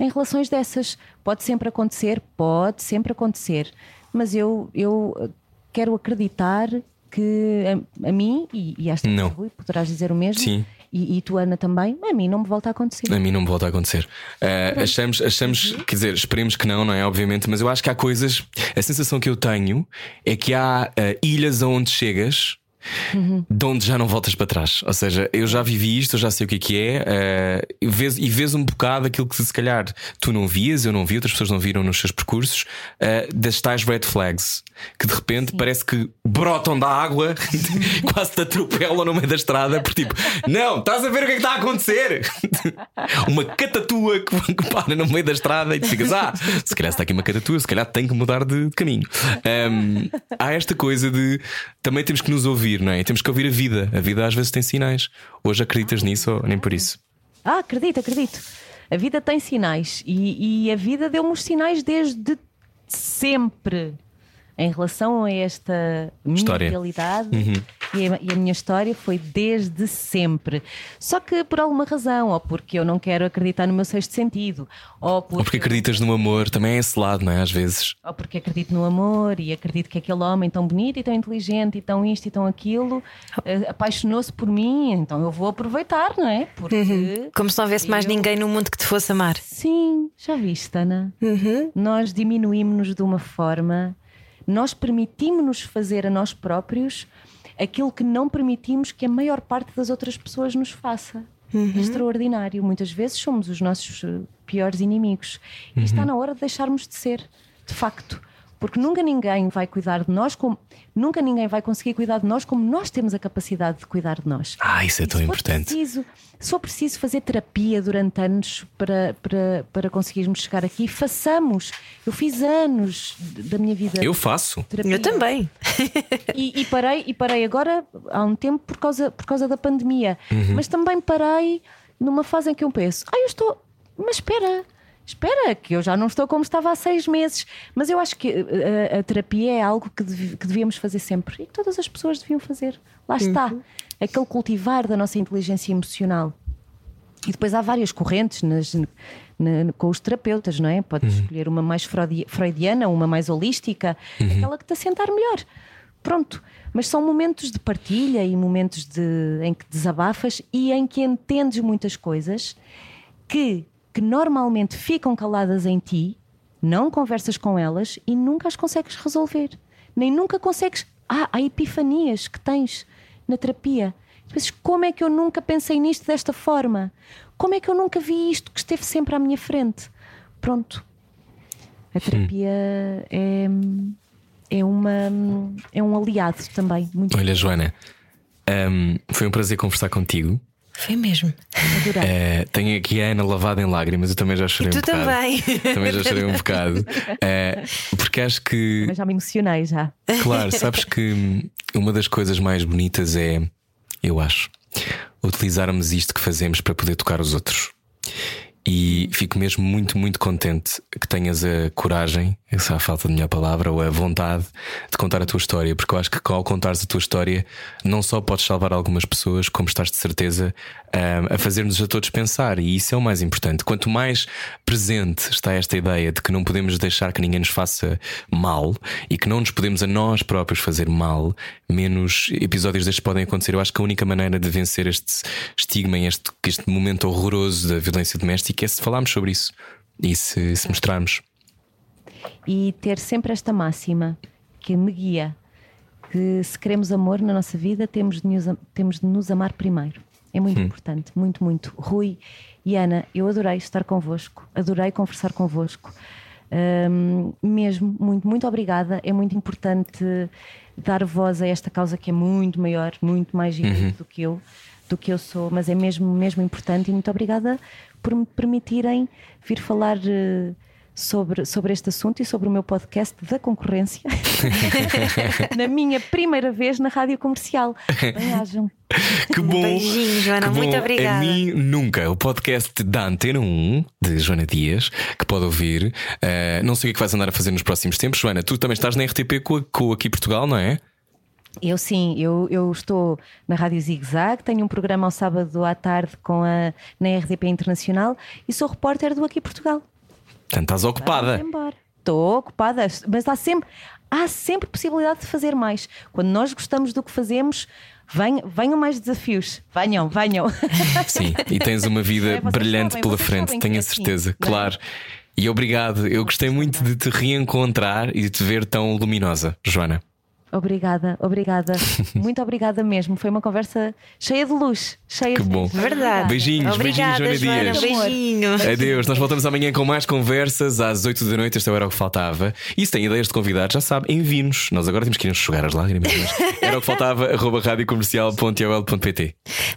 em relações dessas. Pode sempre acontecer, pode sempre acontecer, mas eu, eu eh, quero acreditar que a, a mim, e, e esta Não. Rui, poderás dizer o mesmo, Sim. E, e tu, Ana, também, a mim não me volta a acontecer. A mim não me volta a acontecer. Ah, achamos, achamos, quer dizer, esperemos que não, não é? Obviamente, mas eu acho que há coisas. A sensação que eu tenho é que há ah, ilhas aonde chegas. De onde já não voltas para trás. Ou seja, eu já vivi isto, eu já sei o que é que é, ah, e, vês, e vês um bocado aquilo que se calhar tu não vias, eu não vi, outras pessoas não viram nos seus percursos, ah, das tais red flags, que de repente parece que brotam da água, quase te atropelam no meio da estrada, porque tipo, não, estás a ver o que é que está a acontecer? uma catatua que, que para no meio da estrada e tu ficas, ah, se calhar está aqui uma catatua, se calhar tenho que mudar de, de caminho. Ahm, há esta coisa de também temos que nos ouvir, não é? Temos que ouvir a vida. A vida às vezes tem sinais. Hoje acreditas nisso ou nem por isso? Ah, acredito, acredito. A vida tem sinais e, e a vida deu-me os sinais desde sempre em relação a esta minha História. realidade e, a, e a minha história foi desde sempre. Só que por alguma razão, ou porque eu não quero acreditar no meu sexto sentido, ou porque, Ou porque acreditas no amor, também é esse lado, não é? Às vezes. ou porque acredito no amor e acredito que aquele homem tão bonito e tão inteligente e tão isto e tão aquilo eh, apaixonou-se por mim, então eu vou aproveitar, não é? Porque Como se não houvesse mais Eu- ninguém no mundo que te fosse amar. Sim, já viste, Ana? Nós diminuímos-nos de uma forma, nós permitimos-nos fazer a nós próprios aquilo que não permitimos que a maior parte das outras pessoas nos faça. É extraordinário. Muitas vezes somos os nossos eh, piores inimigos. E está na hora de deixarmos de ser, de facto. Porque nunca ninguém vai cuidar de nós como. Nunca ninguém vai conseguir cuidar de nós como nós temos a capacidade de cuidar de nós. Ah, isso é E tão importante. Preciso, se for preciso fazer terapia durante anos para, para, para conseguirmos chegar aqui, façamos. Eu fiz anos da minha vida. Eu faço. terapia. Eu também. E, e parei, e parei agora há um tempo por causa, por causa da pandemia. Mas também parei numa fase em que eu penso: ah, eu estou. Mas espera, espera, que eu já não estou como estava há seis meses. Mas eu acho que eh, a, a terapia é algo que, dev- que devíamos fazer sempre e que todas as pessoas deviam fazer. Lá está, aquele cultivar da nossa inteligência emocional. E depois há várias correntes nas- na- com os terapeutas, não é? Podes escolher uma mais freudi- freudiana, uma mais holística, aquela que te assentar melhor. Pronto. Mas são momentos de partilha e momentos de, em que desabafas e em que entendes muitas coisas que, que normalmente ficam caladas em ti, não conversas com elas e nunca as consegues resolver. Nem nunca consegues. Ah, há epifanias que tens na terapia. Pensas, como é que eu nunca pensei nisto desta forma? Como é que eu nunca vi isto que esteve sempre à minha frente? Pronto. A terapia é, é, uma, é um aliado também. Muito Olha, Joana, hum, foi um prazer conversar contigo. Foi mesmo. Eh, tenho aqui a Ana lavada em lágrimas, eu também já chorei E um tu bocado. também. Também já chorei um bocado. Eh, porque acho que Mas já me emocionei já. Claro, sabes que uma das coisas mais bonitas é, eu acho, utilizarmos isto que fazemos para poder tocar os outros. E fico mesmo muito, muito contente que tenhas a coragem, essa é a falta de minha palavra, ou a vontade de contar a tua história, porque eu acho que ao contares a tua história, não só podes salvar algumas pessoas, como estás de certeza hum, a fazer-nos a todos pensar, e isso é o mais importante. Quanto mais presente está esta ideia de que não podemos deixar que ninguém nos faça mal e que não nos podemos a nós próprios fazer mal, menos episódios destes podem acontecer. Eu acho que a única maneira de vencer este estigma e este, este momento horroroso da violência doméstica é se falarmos sobre isso e se, se mostrarmos. e ter sempre esta máxima que me guia: que se queremos amor na nossa vida, temos de nos, temos de nos amar primeiro. É muito importante, muito, muito. Rui e Ana, eu adorei estar convosco, adorei conversar convosco. Hum, mesmo, muito, muito obrigada. É muito importante dar voz a esta causa que é muito maior, muito mais gigante do que eu, do que eu sou, mas é mesmo, mesmo importante. E muito obrigada por me permitirem vir falar eh, sobre, sobre este assunto e sobre o meu podcast da concorrência na minha primeira vez na rádio comercial. Bem-ajam. Que bom! Beijinho, Joana, que muito bom. obrigada. A mim nunca. O podcast da Antena 1 de Joana Dias, que pode ouvir. Eh, não sei o que é que vais andar a fazer nos próximos tempos. Joana, tu também estás na RTP com, a- com Aqui Portugal, não é? Eu sim, eu, eu estou na Rádio Zig Zag, tenho um programa ao sábado à tarde com a, na RDP Internacional e sou repórter do Aqui Portugal. Portanto, estás ocupada. Estou ocupada, mas há sempre, há sempre possibilidade de fazer mais. Quando nós gostamos do que fazemos, venham, venham mais desafios. Venham, venham. Sim, e tens uma vida É, brilhante sabem, pela frente, tenho a assim, certeza, é? claro. E obrigado, eu gostei muito de te reencontrar e de te ver tão luminosa, Joana. Obrigada, obrigada. Muito obrigada mesmo. Foi uma conversa cheia de luz. Cheia Que de bom. Verdade. Beijinhos, Obrigada, beijinhos, Joana Joana. Dias. Beijinho. Adeus, nós voltamos amanhã com mais conversas às 8 da noite. Este era o que faltava. E se tem ideias de convidados, já sabe, envie-nos. Nós agora temos que ir enxugar as lágrimas. Mas era o que faltava, arroba.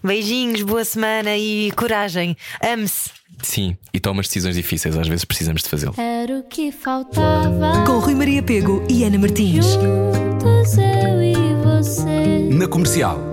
Beijinhos, boa semana e coragem. Ame-se. Sim, e toma as decisões difíceis, às vezes precisamos de fazê-lo. Era o que faltava. Com Rui Maria Pego e Ana Martins. Na comercial.